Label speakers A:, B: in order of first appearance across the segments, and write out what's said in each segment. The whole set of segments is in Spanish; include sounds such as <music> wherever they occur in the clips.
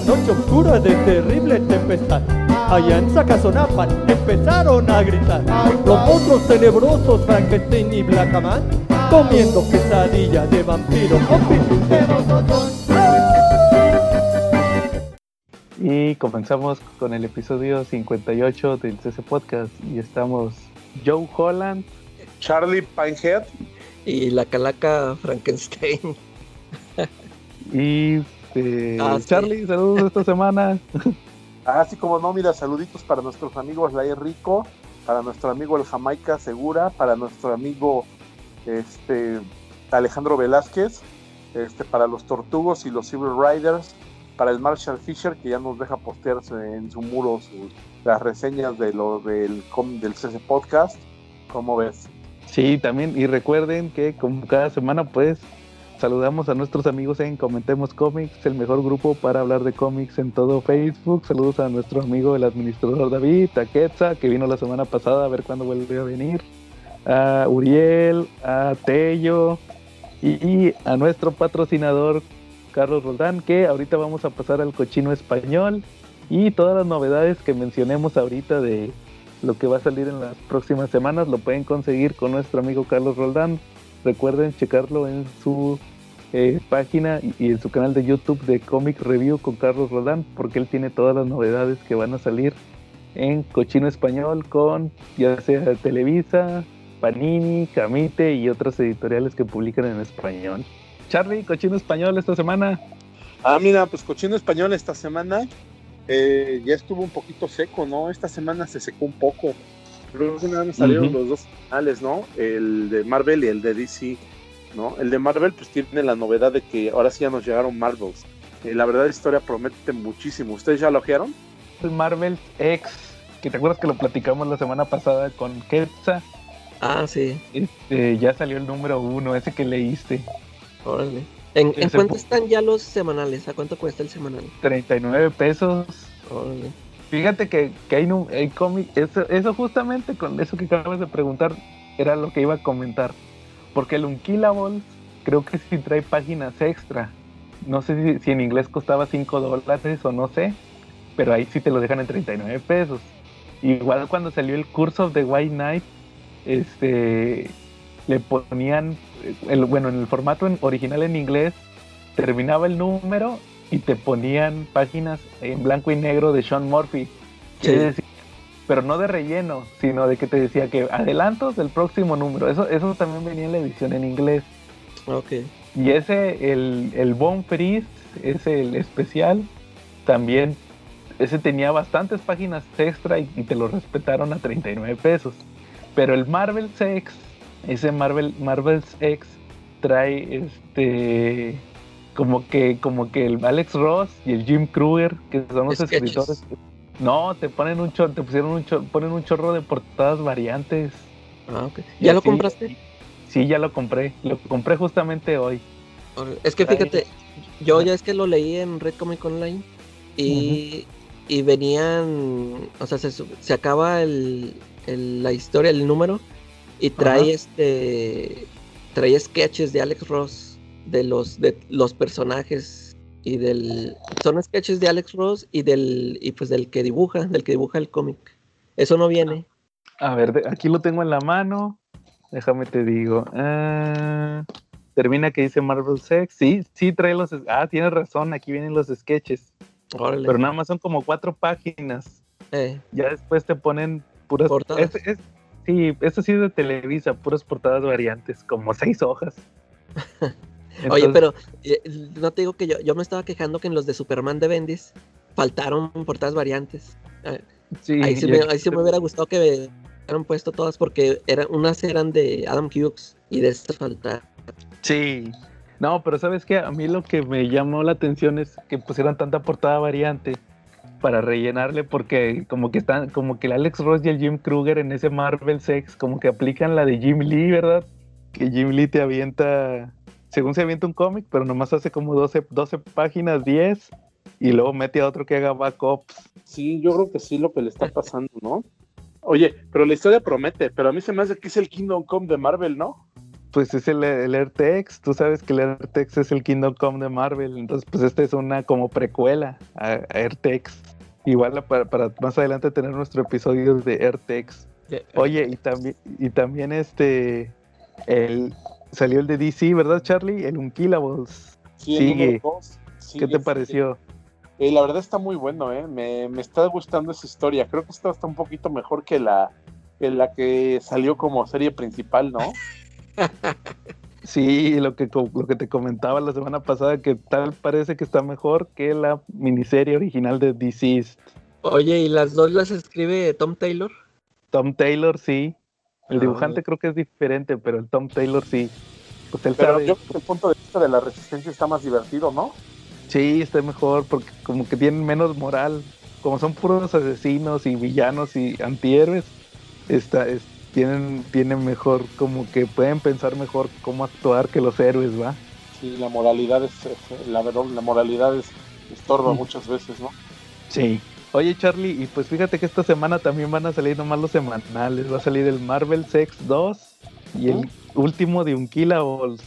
A: una noche oscura de terrible tempestad, allá en Sacazonapan empezaron a gritar. Los monstruos tenebrosos Frankenstein y Blackaman, comiendo quesadilla de vampiro
B: Y comenzamos con el episodio 58 del CC Podcast y estamos Joe Holland,
C: Charlie Pinehead
D: y la calaca Frankenstein.
B: y este, ah, Charlie, saludos esta semana.
C: Así como no, mira, saluditos para nuestros amigos Laer Rico, para nuestro amigo el Jamaica Segura, para nuestro amigo este Alejandro Velázquez, este, para los Tortugos y los Silver Riders, para el Marshall Fisher que ya nos deja postearse en su muro las reseñas de lo del, del CC Podcast. ¿Cómo ves?
B: Sí, también, y recuerden que como cada semana, pues saludamos a nuestros amigos en Comentemos Comics, el mejor grupo para hablar de cómics en todo Facebook. Saludos a nuestro amigo el administrador David, a que vino la semana pasada a ver cuándo vuelve a venir, a Uriel, a Tello y, a nuestro patrocinador Carlos Roldán, que ahorita vamos a pasar al cochino español y todas las novedades que mencionemos ahorita de lo que va a salir en las próximas semanas lo pueden conseguir con nuestro amigo Carlos Roldán. Recuerden checarlo en su eh, página y, en su canal de YouTube de Comic Review con Carlos Roldán, porque él tiene todas las novedades que van a salir en Cochino Español con ya sea Televisa, Panini, Camite y otras editoriales que publican en español. Charlie, Cochino Español esta semana.
C: Ah, mira, pues Cochino Español esta semana eh, ya estuvo un poquito seco, ¿no? Esta semana se secó un poco. Creo que nada más salieron los dos finales, ¿no? El de Marvel y el de DC, ¿no? El de Marvel pues tiene la novedad de que ahora sí ya nos llegaron Marvels. Eh, la verdad la historia promete muchísimo. ¿Ustedes ya lo ojearon?
B: El Marvel X, que te acuerdas que lo platicamos la semana pasada con Ketsa.
D: Ah, sí.
B: Este, ya salió el número uno, ese que leíste.
D: Órale. ¿En, cuánto están ya los semanales? ¿A cuánto cuesta el semanal?
B: 39 pesos. Fíjate que, hay, hay cómic, eso, eso, justamente con eso que acabas de preguntar era lo que iba a comentar. Porque el Unkillable creo que sí trae páginas extra. No sé si, en inglés costaba 5 dólares o no sé, pero ahí sí te lo dejan en 39 pesos. Igual cuando salió el Curse of the White Knight, este, le ponían el, bueno, en el formato original en inglés, terminaba el número y te ponían páginas en blanco y negro de Sean Murphy. Pero no de relleno, sino de que te decía que adelantos del próximo número. Eso, eso también venía en la edición en inglés.
D: Ok.
B: Y ese, el, el Bone Freeze, ese el especial, también, ese tenía bastantes páginas extra y, y te lo respetaron a 39 pesos. Pero el Marvel Sex ese Marvel Marvel's X trae este como que como que el Alex Ross y el Jim Kruger que son los escritores no te ponen un chorro te pusieron un chorro, ponen un chorro de portadas variantes.
D: Ah, okay. ya lo compraste
B: sí ya lo compré lo compré justamente hoy.
D: Es que fíjate yo ya es que lo leí en Red Comic Online y, y venían o sea se, se acaba el, el, la historia el número y trae este trae sketches de Alex Ross de los de los personajes y del son sketches de Alex Ross y del y pues del que dibuja, del que dibuja el cómic. Eso no viene.
B: A ver, aquí lo tengo en la mano. Déjame te digo. Ah, termina que dice Marvel Sex. Sí, sí trae los. Ah, tienes razón. Aquí vienen los sketches. Pero nada más son como cuatro páginas. Eh. Ya después te ponen puras. Portadas. Sí, eso sí es de Televisa, puras portadas variantes, como seis hojas. <laughs>
D: Oye, pero eh, no te digo que yo, yo me estaba quejando que en los de Superman de Bendis faltaron portadas variantes. Ah, sí, ahí sí, me, ahí sí me hubiera gustado que hubieran puesto todas porque eran, unas eran de Adam Hughes y de estas faltaron.
B: Sí, no, pero sabes que a mí lo que me llamó la atención es que pusieran tanta portada variante para rellenarle porque como que están como que el Alex Ross y el Jim Kruger en ese Marvel Sex como que aplican la de Jim Lee, ¿verdad? Que Jim Lee te avienta según se avienta un cómic, pero nomás hace como 12, 12 páginas, 10 y luego mete a otro que haga backups.
C: Sí, yo creo que sí lo que le está pasando, ¿no? Oye, pero la historia promete, pero a mí se me hace que es el Kingdom Come de Marvel, ¿no?
B: pues es el, el AirTex. Tú sabes que el AirTex es el Kingdom Come de Marvel. Entonces, pues esta es una como precuela a, a AirTex. Igual para, para, más adelante tener nuestro episodio de AirTex. Oye, y también, y también este el salió el de DC, ¿verdad, Charlie? El Unkillables.
C: Sí,
B: Sigue. ¿Qué te pareció?
C: Eh, la verdad está muy bueno, ¿eh? Me, me, está gustando esa historia. Creo que esta está un poquito mejor que la, que la que salió como serie principal, ¿no? <laughs>
B: Sí, lo que, lo que te comentaba la semana pasada, que tal parece que está mejor que la miniserie original de Deceased.
D: Oye, ¿y las dos las escribe Tom Taylor?
B: Tom Taylor, sí. El dibujante creo que es diferente, pero el Tom Taylor sí.
C: Pues él pero sabe... yo creo que el punto de vista de la resistencia está más divertido, ¿no?
B: Sí, está mejor, porque como que tienen menos moral. Como son puros asesinos y villanos y antihéroes, está, es, tienen, tienen mejor, como que pueden pensar mejor cómo actuar que los héroes, ¿va?
C: Sí, la moralidad es, la verdad, la moralidad es estorba mm. muchas veces, ¿no?
B: Sí. Oye, Charlie, y pues fíjate que esta semana también van a salir nomás los semanales. Va a salir el Marvel Sex 2 y el último de Unkillables.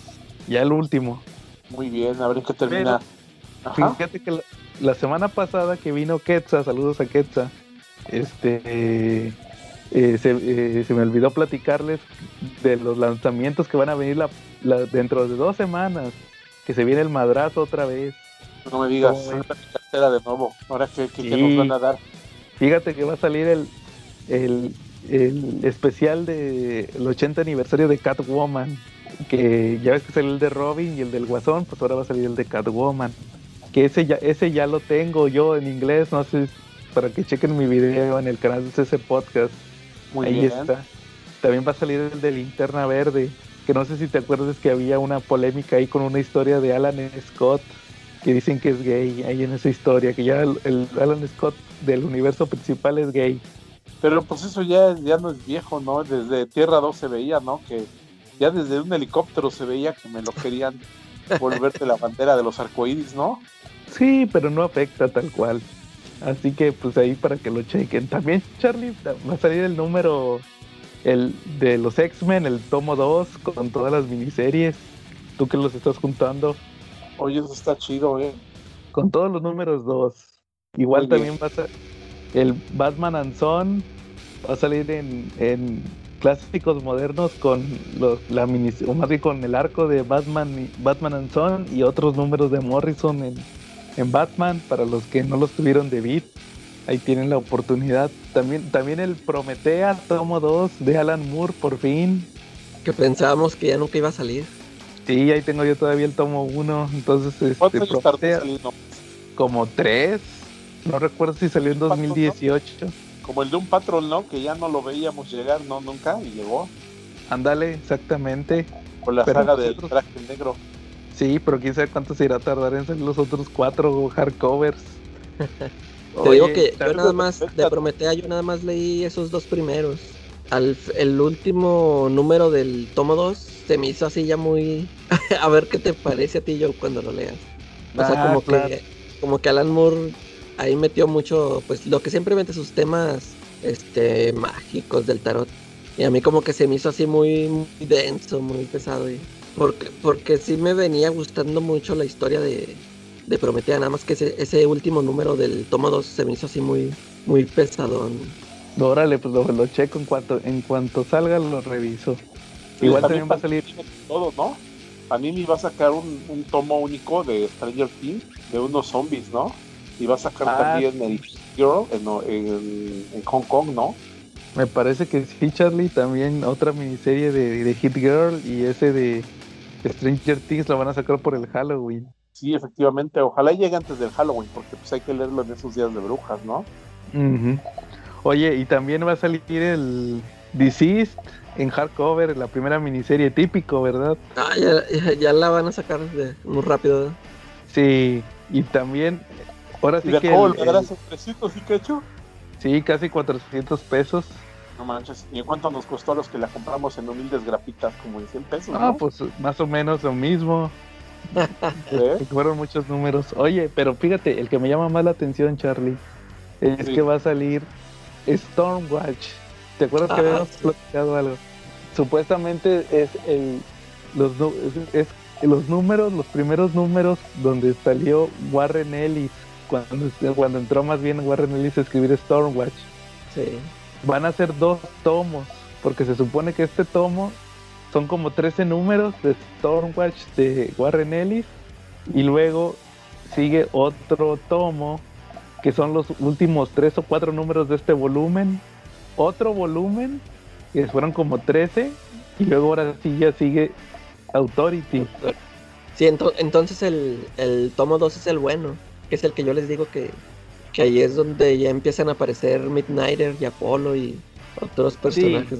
B: Ya el último.
C: Muy bien, a ver qué termina.
B: Pero, fíjate que la, la, semana pasada que vino Quetza, saludos a Quetza, este, eh, eh, se, eh, se, me olvidó platicarles de los lanzamientos que van a venir la, la, dentro de dos semanas, que se viene el madrazo otra vez.
C: No me digas, cartera de nuevo. Ahora que, que, sí. que, nos van a dar.
B: Fíjate que va a salir el, el, el especial del de 80 aniversario de Catwoman. Que ya ves que salió el de Robin y el del Guasón, pues ahora va a salir el de Catwoman. Que ese ya, ese ya lo tengo yo en inglés, no sé, para que chequen mi video en el canal de ese podcast.
C: Muy
B: Ahí
C: bien.
B: está. También va a salir el de Linterna Verde, que no sé si te acuerdas que había una polémica ahí con una historia de Alan Scott, que dicen que es gay ahí en esa historia, que ya el, el Alan Scott del universo principal es gay.
C: Pero pues eso ya, ya no es viejo, ¿no? Desde Tierra 2 se veía, ¿no? Que ya desde un helicóptero se veía que me lo querían <laughs> volverte la bandera de los arcoíris, ¿no?
B: Sí, pero no afecta tal cual. Así que pues ahí para que lo chequen. También Charlie va a salir el número el de los X-Men, el tomo 2 con todas las miniseries. Tú que los estás juntando.
C: Oye, eso está chido, eh.
B: Con todos los números 2. Igual Muy también bien. va a ser el Batman and Son va a salir en, en clásicos modernos con los, la mini, o más bien con el arco de Batman, Batman and Son y otros números de Morrison en, en Batman para los que no los tuvieron de Beat. Ahí tienen la oportunidad. También, también el Prometea, tomo 2 de Alan Moore, por fin.
D: Que pensábamos que ya nunca iba a salir.
B: Sí, ahí tengo yo todavía el tomo 1. Entonces, este,
C: Prometea,
B: como 3. No recuerdo si salió en 2018.
C: Como el de un patrón, ¿no? Que ya no lo veíamos llegar, ¿no? Nunca, y llegó.
B: Ándale, exactamente.
C: Con la pero saga del traje negro.
B: Sí, pero quién sabe cuánto se irá a tardar en salir los otros cuatro hardcovers. <laughs>
D: Te Oye, digo que yo nada más, de Prometea, yo nada más leí esos dos primeros. Al, el último número del tomo 2 se me hizo así ya muy... <laughs> a ver qué te parece a ti, yo cuando lo leas. O ah, sea, como, claro. que, como que Alan Moore ahí metió mucho, pues lo que siempre mete sus temas este mágicos del tarot. Y a mí como que se me hizo así muy, muy denso, muy pesado. Y porque, porque sí me venía gustando mucho la historia de, de Prometea, nada más que ese, ese, último número del tomo 2 se me hizo así muy, muy pesadón.
B: Órale, pues lo, lo checo en cuanto, en cuanto salga lo reviso.
C: Igual también, también va a salir todo, ¿no? A mí me va a sacar un, un tomo único de Stranger Things de unos zombies, ¿no? y va a sacar ah, también el Girl en, en, en, Hong Kong, ¿no?
B: Me parece que sí, Charlie, también otra miniserie de, de, Hit Girl y ese de Stranger Things lo van a sacar por el Halloween.
C: Sí, efectivamente, ojalá llegue antes del Halloween, porque pues hay que leerlo en esos días de brujas, ¿no?
B: Uh -huh. Oye, y también va a salir el Deceased en hardcover, la primera miniserie típico, ¿verdad?
D: Ah, ya, ya, ya la van a sacar de, muy rápido. ¿eh?
B: Sí, y también Ahora sí
C: ¿Y de
B: que.
C: cómo el, el... esos 300 y cacho?
B: Sí, casi 400 pesos.
C: No manches, ¿y en cuánto nos costó a los que la compramos en humildes grapitas? Como en 100 pesos.
B: Ah, ¿no? pues más o menos lo mismo. <laughs> ¿Eh? <laughs> Fueron muchos números. Oye, pero fíjate, el que me llama más la atención, Charlie, es sí. que va a salir Stormwatch. ¿Te acuerdas ah, que habíamos sí. platicado algo? Supuestamente es el los, es, los números, los primeros números donde salió Warren Ellis, cuando, cuando entró más bien Warren Ellis a escribir Stormwatch.
D: Sí.
B: Van a ser dos tomos, porque se supone que este tomo son como 13 números de Stormwatch de Warren Ellis y luego sigue otro tomo que son los últimos tres o cuatro números de este volumen, otro volumen, que fueron como 13, y luego ahora sí ya sigue Authority.
D: Sí, entonces el, tomo 2 es el bueno, que es el que yo les digo que, que ahí es donde ya empiezan a aparecer Midnighter y Apollo y otros personajes.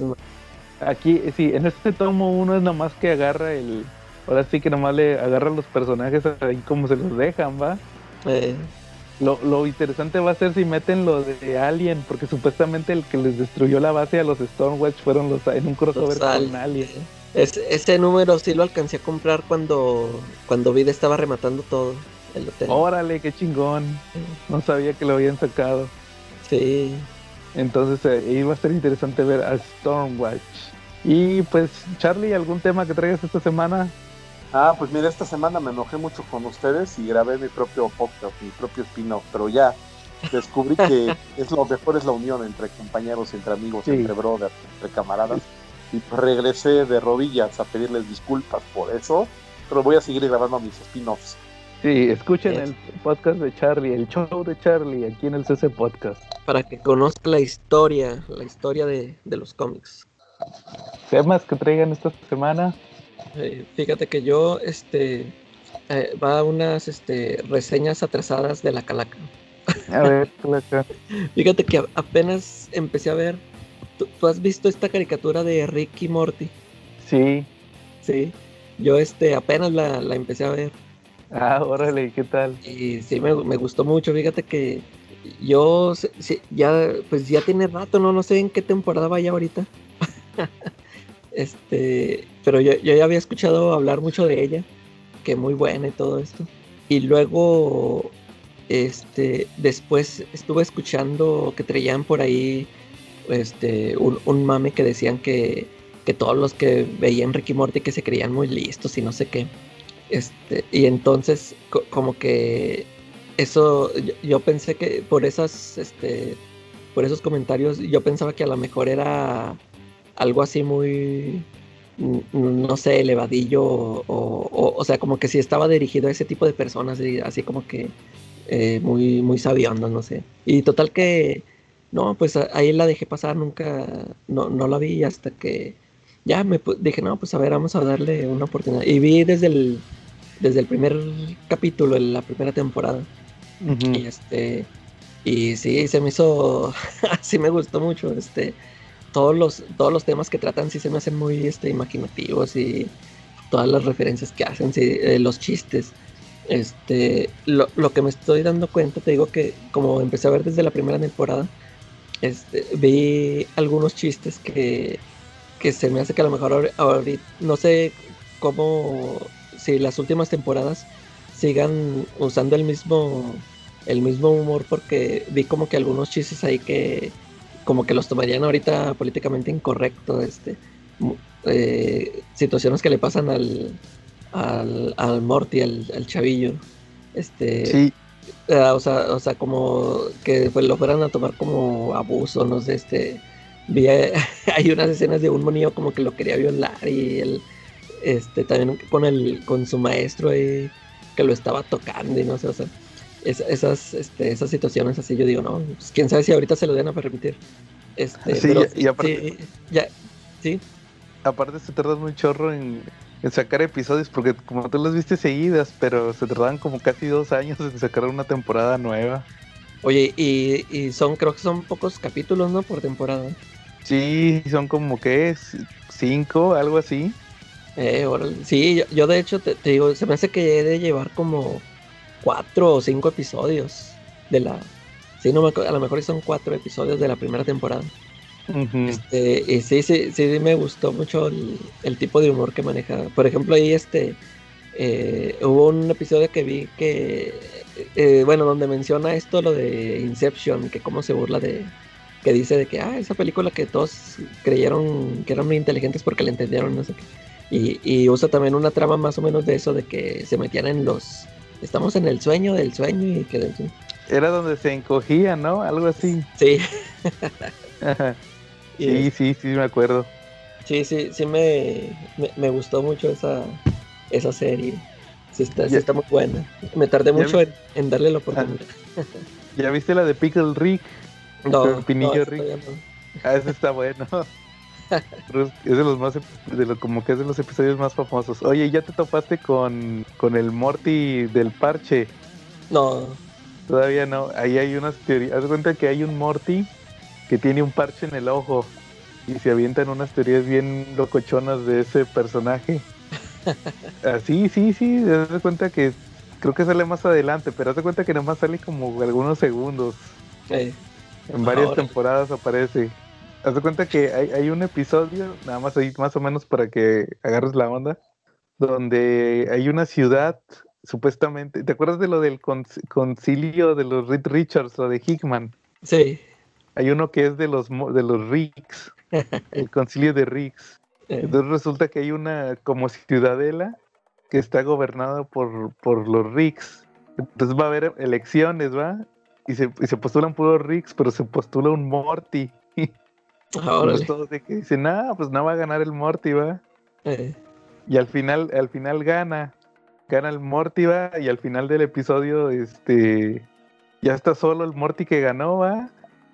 B: Aquí, sí, en este tomo uno es nomás que agarra el. Ahora sí que nomás le agarra los personajes ahí como se los dejan, ¿va?
D: Eh.
B: Lo, lo, interesante va a ser si meten lo de Alien, porque supuestamente el que les destruyó la base a los Stormwatch fueron los en un crossover con Alien.
D: ese número sí lo alcancé a comprar cuando, cuando Vida estaba rematando todo el hotel.
B: Órale, qué chingón. No sabía que lo habían sacado.
D: Sí.
B: Entonces eh, iba a ser interesante ver a Stormwatch. Y pues, Charlie, ¿algún tema que traigas esta semana?
C: Ah, pues mira, esta semana me enojé mucho con ustedes y grabé mi propio podcast, mi propio spin-off, pero ya descubrí que <laughs> es lo mejor es la unión entre compañeros, entre amigos, entre brothers, entre camaradas. Y pues regresé de rodillas a pedirles disculpas por eso, pero voy a seguir grabando mis spin-offs.
B: Sí, escuchen el podcast de Charlie, el show de Charlie, aquí en el CC Podcast.
D: Para que conozca la historia, la historia de, los cómics.
B: ¿Temas que traigan esta semana?
D: Eh, fíjate que yo, este, eh, va a unas este, reseñas atrasadas de la calaca.
B: A ver, calaca. <laughs>
D: fíjate que apenas empecé a ver. ¿tú, has visto esta caricatura de Ricky Morty?
B: Sí.
D: Sí. Yo este apenas la, la empecé a ver.
B: Ah, órale, ¿qué tal?
D: Y sí, me, gustó mucho. Fíjate que yo ya, pues ya tiene rato, no, no sé en qué temporada vaya ahorita. <laughs> este, pero yo, yo, ya había escuchado hablar mucho de ella, que muy buena y todo esto. Y luego, este, después estuve escuchando que traían por ahí, este, un, un mame que decían que, que todos los que veían Ricky Morty que se creían muy listos y no sé qué. Este, y entonces, como que eso, yo, pensé que por esas, este, por esos comentarios, yo pensaba que a lo mejor era algo así muy, no sé, elevadillo, o, o, sea, como que si estaba dirigido a ese tipo de personas, así como que eh, muy, muy sabiondo, no sé. Y total que, no, pues ahí la dejé pasar, nunca, no, no la vi hasta que ya me dije, no, pues a ver, vamos a darle una oportunidad. Y vi desde el, desde el primer capítulo, en la primera temporada. Y este, y sí, se me hizo, <laughs> sí me gustó mucho, este, todos los, todos los temas que tratan sí se me hacen muy, este, imaginativos y todas las referencias que hacen, sí, eh, los chistes. Este, lo, lo, que me estoy dando cuenta, te digo que como empecé a ver desde la primera temporada, este, vi algunos chistes que que se me hace que a lo mejor ahorita, no sé cómo, si las últimas temporadas sigan usando el mismo, el mismo humor, porque vi como que algunos chistes ahí que como que los tomarían ahorita políticamente incorrecto, este, eh, situaciones que le pasan al, al, al Morty, al, chavillo, este,
B: sí.
D: Eh, o, sea, o sea, como que pues, lo fueran a tomar como abuso, no sé, este, vi <laughs> hay unas escenas de un monillo como que lo quería violar y él este también con el con su maestro que lo estaba tocando y no sé o sea esas este, esas situaciones así yo digo no pues quién sabe si ahorita se lo den a permitir este
B: sí, y aparte
D: ya sí
B: aparte se tardan muy chorro en, sacar episodios porque como tú los viste seguidas pero se tardan como casi dos años en sacar una temporada nueva
D: Oye, y, y son, creo que son pocos capítulos, ¿no? Por temporada.
B: Sí, son como que cinco, algo así.
D: Eh, sí, yo, de hecho te, digo, se me hace que he de llevar como cuatro o cinco episodios de la... Sí, no me, a lo mejor son cuatro episodios de la primera temporada. este, y sí, sí, sí, me gustó mucho el, tipo de humor que maneja. Por ejemplo, ahí este, eh, hubo un episodio que vi que, eh, bueno, donde menciona esto, lo de Inception, que cómo se burla de, que dice de que, ah, esa película que todos creyeron que eran muy inteligentes porque la entendieron, no sé qué. Y, y usa también una trama más o menos de eso, de que se metían en los... Estamos en el sueño del sueño y que...
B: Era donde se encogía, ¿no? Algo así.
D: Sí. <laughs>
B: sí, sí, sí, me acuerdo.
D: Sí, sí, sí me, me, gustó mucho esa, esa serie. Sí está, sí está muy buena. Me tardé mucho en, darle la oportunidad.
B: ¿Ya viste la de Pickle Rick?
D: No, no
B: Rick. Ah, ese está bueno. <laughs> es de los más, de lo, como que es de los episodios más famosos. Oye, ¿ya te topaste con, con el Morty del parche?
D: No.
B: Todavía no. Ahí hay unas teorías. Haz cuenta que hay un Morty que tiene un parche en el ojo y se avientan unas teorías bien locochonas de ese personaje. <laughs> ah, sí, sí, sí. Haz cuenta que creo que sale más adelante, pero haz cuenta que nomás sale como algunos segundos. En varias temporadas aparece. Haz de cuenta que hay, hay, un episodio, nada más ahí más o menos para que agarres la onda, donde hay una ciudad supuestamente. ¿Te acuerdas de lo del concilio de los Reed Richards, lo de Hickman?
D: Sí.
B: Hay uno que es de los de los Ricks, <laughs> el concilio de Ricks. Eh. Entonces resulta que hay una como ciudadela que está gobernada por, por los Ricks. Entonces va a haber elecciones, ¿va? Y se, y se postulan puros Ricks, pero se postula un Morty. <laughs> Ahora todos de que dicen, ah, pues no va a ganar el Morty, ¿va? Eh. Y al final, al final gana gana el Morty, va, y al final del episodio, este, ya está solo el Morty que ganó, va,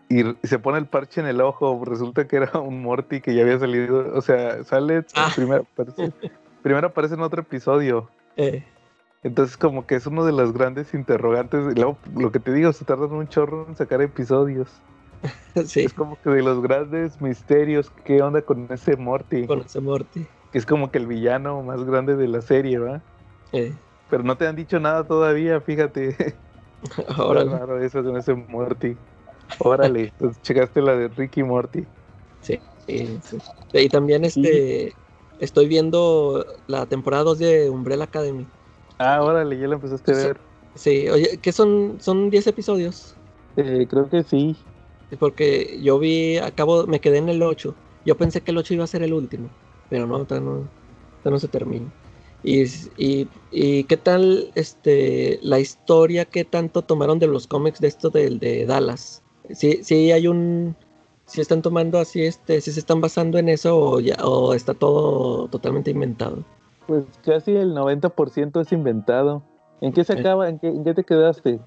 B: y, se pone el parche en el ojo, resulta que era un Morty que ya había salido, o sea, sale, ah. primero, aparece, primero aparece en otro episodio. Eh. Entonces como que es uno de los grandes interrogantes, lo, lo que te digo, se tardan un chorro en sacar episodios. <laughs> Sí. Es como que de los grandes misterios, ¿qué onda con ese Morty?
D: Con ese Morty.
B: Que es como que el villano más grande de la serie, ¿va? Eh. Pero no te han dicho nada todavía, fíjate. <laughs> Órale. Claro, eso con ese Morty. Órale, <laughs> entonces checaste la de Ricky Morty.
D: Sí, sí, Y también este estoy viendo la temporada 2 de Umbrella Academy.
B: Ah, órale, ya la empezaste a ver.
D: Sí, oye, ¿qué son? ¿Son 10 episodios?
B: Eh, creo que sí.
D: Porque yo vi, acabo, me quedé en el 8. Yo pensé que el 8 iba a ser el último, pero no, no, no se termina. Y, y, qué tal este la historia, qué tanto tomaron de los cómics de esto del de Dallas. Si, si hay un si están tomando así este, si se están basando en eso o ya o está todo totalmente inventado.
B: Pues casi el 90% es inventado. ¿En qué se acaba? ¿En qué, te quedaste?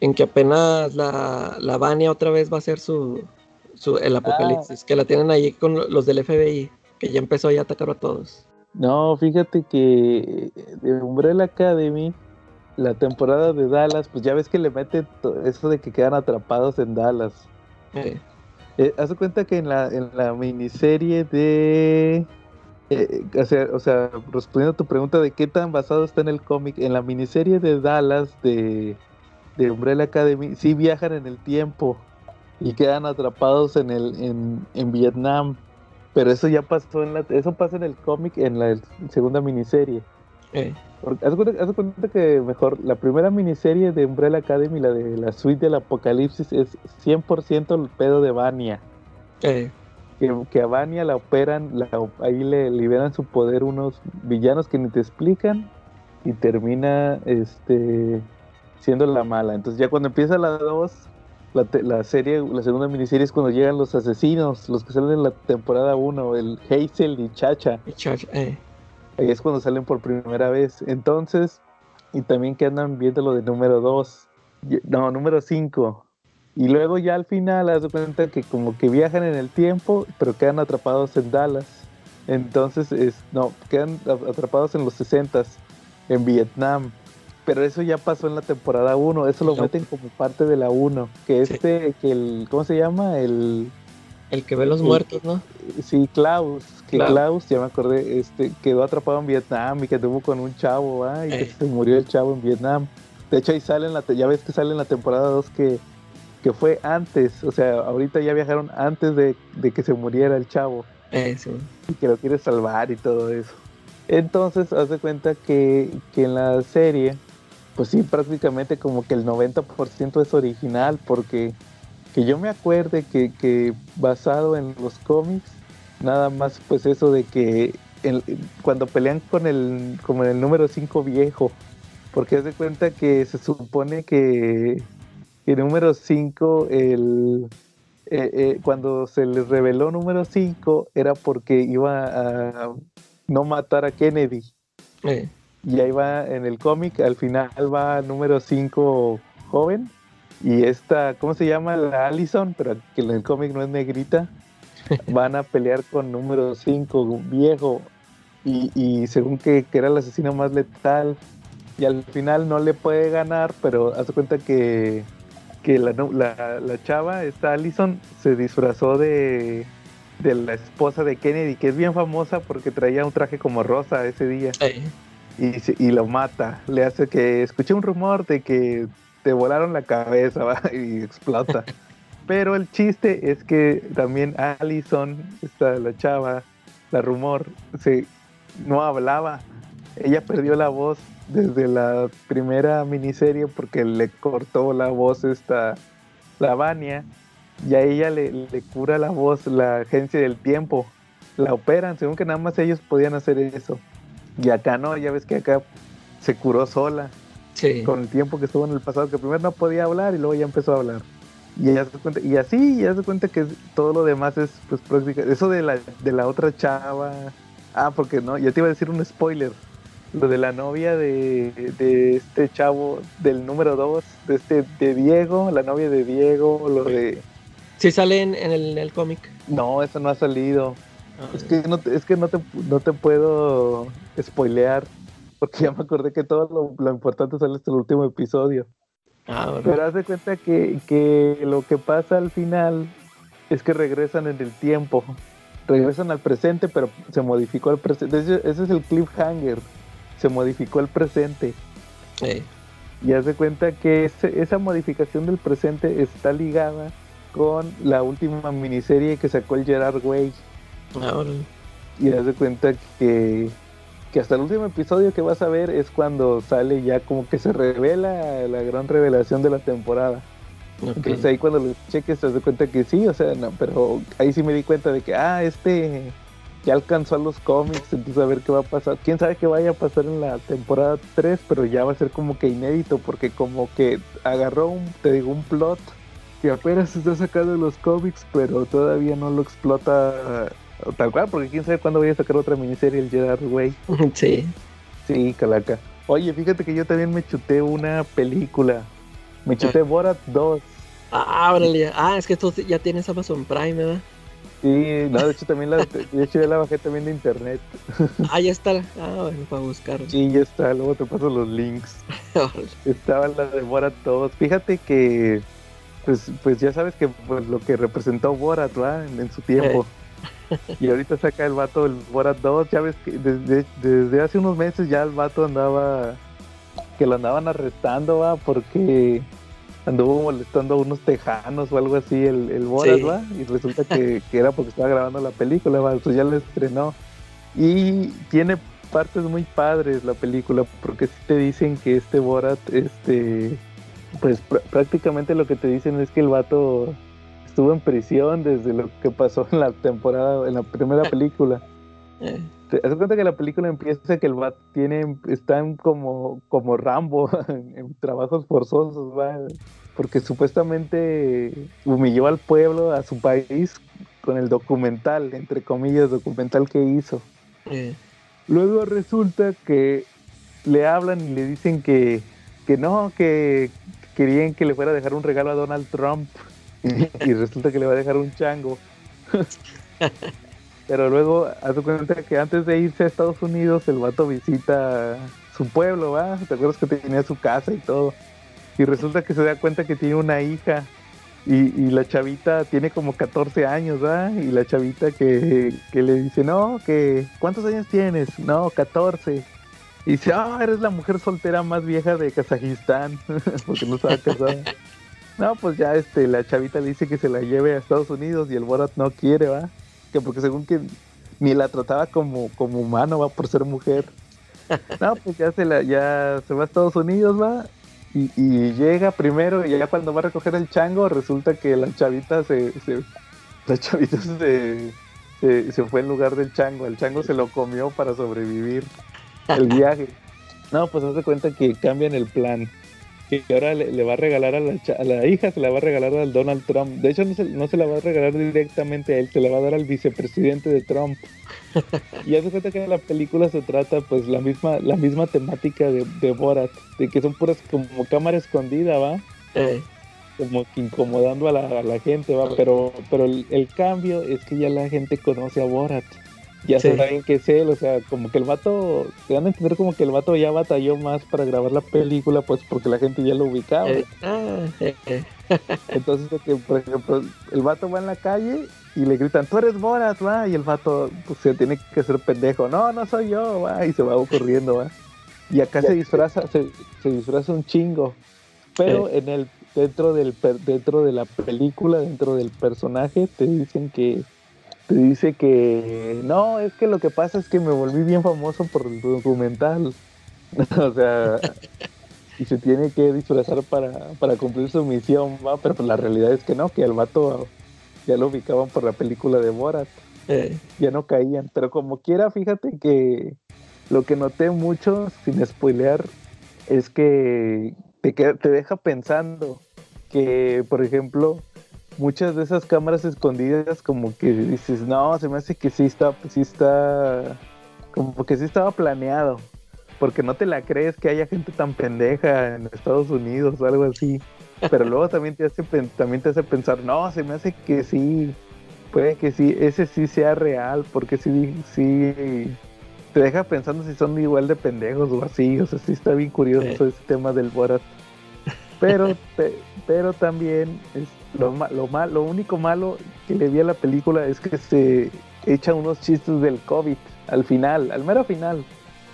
D: En que apenas la, la Vania otra vez va a ser su, su el ah. apocalipsis, que la tienen ahí con los del FBI, que ya empezó a atacar a todos.
B: No, fíjate que de Umbrella Academy, la temporada de Dallas, pues ya ves que le mete eso de que quedan atrapados en Dallas. Eh. Eh, haz cuenta que en la, en la miniserie de... Eh, o, sea, o sea, respondiendo a tu pregunta de qué tan basado está en el cómic, en la miniserie de Dallas de, de Umbrella Academy, sí viajan en el tiempo y quedan atrapados en, el, en, en Vietnam. Pero eso ya pasó en la, eso pasa en el cómic en la segunda miniserie. Eh. haz, cuenta, que mejor la primera miniserie de Umbrella Academy, la de la suite del apocalipsis, es 100% el pedo de Vania. Eh. Que, a Vania la operan, ahí le liberan su poder unos villanos que ni te explican y termina este siendo la mala. Entonces ya cuando empieza la 2 la, serie, la segunda miniserie es cuando llegan los asesinos, los que salen en la temporada 1, el Hazel y Chacha. Eh. Ahí es cuando salen por primera vez. Entonces, y también que andan viendo lo de número 2, no, número 5. Y luego ya al final, haz cuenta que como que viajan en el tiempo, pero quedan atrapados en Dallas. Entonces, es, no, quedan atrapados en los 60 en Vietnam pero eso ya pasó en la temporada 1, eso lo meten como parte de la 1, que este, que el, ¿cómo se llama? El...
D: El que ve los muertos, ¿no?
B: Sí, Klaus, que Klaus, ya me acordé, este, quedó atrapado en Vietnam y que tuvo con un chavo, ¿ah? y que eh. se murió el chavo en Vietnam. De hecho ahí sale en la, ya ves que sale en la temporada 2 que, que fue antes, o sea, ahorita ya viajaron antes de, que se muriera el chavo.
D: Eh,
B: y que lo quiere salvar y todo eso. Entonces, haz de cuenta que, que en la serie pues sí, prácticamente como que el 90% es original, porque que yo me acuerde que, basado en los cómics, nada más pues eso de que cuando pelean con el, como el número 5 viejo, porque de cuenta que se supone que el número 5, el, eh, eh, cuando se les reveló número 5, era porque iba a no matar a Kennedy. Y ahí va en el cómic, al final va número 5 joven. Y esta, ¿cómo se llama? La Allison, pero que en el cómic no es negrita. <laughs> Van a pelear con número 5 viejo. Y, según que, era el asesino más letal. Y al final no le puede ganar, pero hace cuenta que, que la, la, chava, esta Allison, se disfrazó de, de la esposa de Kennedy, que es bien famosa porque traía un traje como rosa ese día y, lo mata. Le hace que escuché un rumor de que te volaron la cabeza <laughs> y explota. Pero el chiste es que también Allison, esta, la chava, la rumor, se, no hablaba. Ella perdió la voz desde la primera miniserie porque le cortó la voz esta la Vania y a ella le, le, cura la voz la agencia del tiempo. La operan, según que nada más ellos podían hacer eso. Y acá no, ya ves que acá se curó sola. Con el tiempo que estuvo en el pasado, que primero no podía hablar y luego ya empezó a hablar. Y, ella se cuenta, y así, ya se cuenta que todo lo demás es pues práctica. Eso de la, de la otra chava. Ah, porque no, ya te iba a decir un spoiler. Lo de la novia de, de este chavo del número 2, de este de Diego, la novia de Diego, lo de.
D: Sí sale en, el, el cómic.
B: No, eso no ha salido. Es que, no, es que no, te, no te puedo spoilear, porque ya me acordé que todo lo, importante sale hasta el último episodio. Ah, Pero haz de cuenta que, que lo que pasa al final es que regresan en el tiempo. Regresan al presente, pero se modificó el presente. Ese, es el cliffhanger. Se modificó el presente. Y haz de cuenta que esa modificación del presente está ligada con la última miniserie que sacó el Gerard Way y das de cuenta que, que hasta el último episodio que vas a ver es cuando sale ya como que se revela la gran revelación de la temporada. Entonces ahí cuando lo cheques te das cuenta que sí, o sea, no, pero ahí sí me di cuenta de que, ah, este ya alcanzó a los cómics, entonces a ver qué va a pasar. Quién sabe qué vaya a pasar en la temporada 3, pero ya va a ser como que inédito, porque como que agarró un, te digo, un plot que apenas está sacando de los cómics, pero todavía no lo explota Tal cual, porque quién sabe cuándo voy a sacar otra miniserie, el Gerard Way. <laughs>
D: Sí.
B: Sí, calaca. Oye, fíjate que yo también me chuté una película. Me chuté Borat 2.
D: Ah, órale. Ah, es que tú ya tienes Amazon Prime, ¿verdad?
B: Sí, no, de hecho también la, de hecho ya la bajé también de internet. <laughs>
D: Ah, ya está. Ah, bueno, para buscar.
B: Sí, ya está, luego te paso los links. <laughs> Estaba la de Borat 2. Fíjate que pues, pues ya sabes que pues, lo que representó Borat, ¿verdad? En, su tiempo. <laughs> Y ahorita saca el vato el Borat 2, ya ves que desde, desde hace unos meses ya el vato andaba, que lo andaban arrestando, va, porque anduvo molestando a unos tejanos o algo así el, el Borat, va, y resulta que, era porque estaba grabando la película, va, pues ya lo estrenó. Y tiene partes muy padres la película, porque si te dicen que este Borat, este, pues prácticamente lo que te dicen es que el vato estuvo en prisión desde lo que pasó en la temporada, en la primera película. <laughs> Eh. Te das cuenta que la película empieza que el Bat tiene, están como, como Rambo <laughs> en, trabajos forzosos, porque supuestamente humilló al pueblo, a su país, con el documental, entre comillas, documental que hizo. Eh. Luego resulta que le hablan y le dicen que, que no, que querían que le fuera a dejar un regalo a Donald Trump <laughs> y resulta que le va a dejar un chango. <laughs> Pero luego hace cuenta que antes de irse a Estados Unidos, el vato visita su pueblo, ¿va? ¿Te acuerdas que tenía su casa y todo? Y resulta que se da cuenta que tiene una hija y, la chavita tiene como 14 años, ¿va? Y la chavita que, que, le dice, no, que ¿cuántos años tienes? No, 14. Y dice, ah, eres la mujer soltera más vieja de Kazajistán, <laughs> porque no estaba casada. No, pues ya este, la chavita le dice que se la lleve a Estados Unidos y el Borat no quiere, ¿va? Que porque según que ni la trataba como, como humano, va, por ser mujer. <laughs> No, pues ya se la, ya se va a Estados Unidos, va, y, y, llega primero y ya cuando va a recoger el chango resulta que la chavita se, se la chavita se, se, se fue en lugar del chango. El chango se lo comió para sobrevivir el viaje. <laughs> No, pues hace cuenta que cambian el plan. Que ahora le, le va a regalar a la, a la hija, se la va a regalar al Donald Trump. De hecho, no se, no se la va a regalar directamente a él, se la va a dar al vicepresidente de Trump. <laughs> Y hace cuenta que la película se trata, pues, la misma, la misma temática de, de Borat, de que son puras como cámara escondida, ¿va?
D: Eh,
B: como que incomodando a la, a la gente, va, pero, pero el, el cambio es que ya la gente conoce a Borat. Ya
D: Sí.
B: saben que es él, o sea, como que el vato, te dan a entender como que el vato ya batalló más para grabar la película, pues porque la gente ya lo ubicaba.
D: eh, ah, eh, eh. <laughs>
B: Entonces, de que, por ejemplo, el vato va en la calle y le gritan, tú eres Borat, va, y el vato, pues se tiene que hacer pendejo, no, no soy yo, va, y se va corriendo, va. Y acá se disfraza, se, se disfraza un chingo, pero en el dentro del dentro de la película, dentro del personaje, te dicen que te dice que no, es que lo que pasa es que me volví bien famoso por el documental. <laughs> o sea, y se tiene que disfrazar para, para cumplir su misión, va, pero pues la realidad es que no, que al vato ya lo ubicaban por la película de Borat,
D: Eh,
B: ya no caían, pero como quiera, fíjate que lo que noté mucho, sin spoilear, es que te, queda- te deja pensando que, por ejemplo, muchas de esas cámaras escondidas como que dices, no, se me hace que sí está, sí está, como que sí estaba planeado, porque no te la crees que haya gente tan pendeja en Estados Unidos o algo así, pero luego <laughs> también te hace, también te hace pensar, no, se me hace que sí, puede que sí, ese sí sea real, porque sí, sí, te deja pensando si son igual de pendejos o así, o sea, sí está bien curioso
D: Sí.
B: ese tema del Borat. Pero, <laughs> pe- pero también es lo, lo, ma- lo único malo que le vi a la película es que se echa unos chistes del COVID al final, al mero final.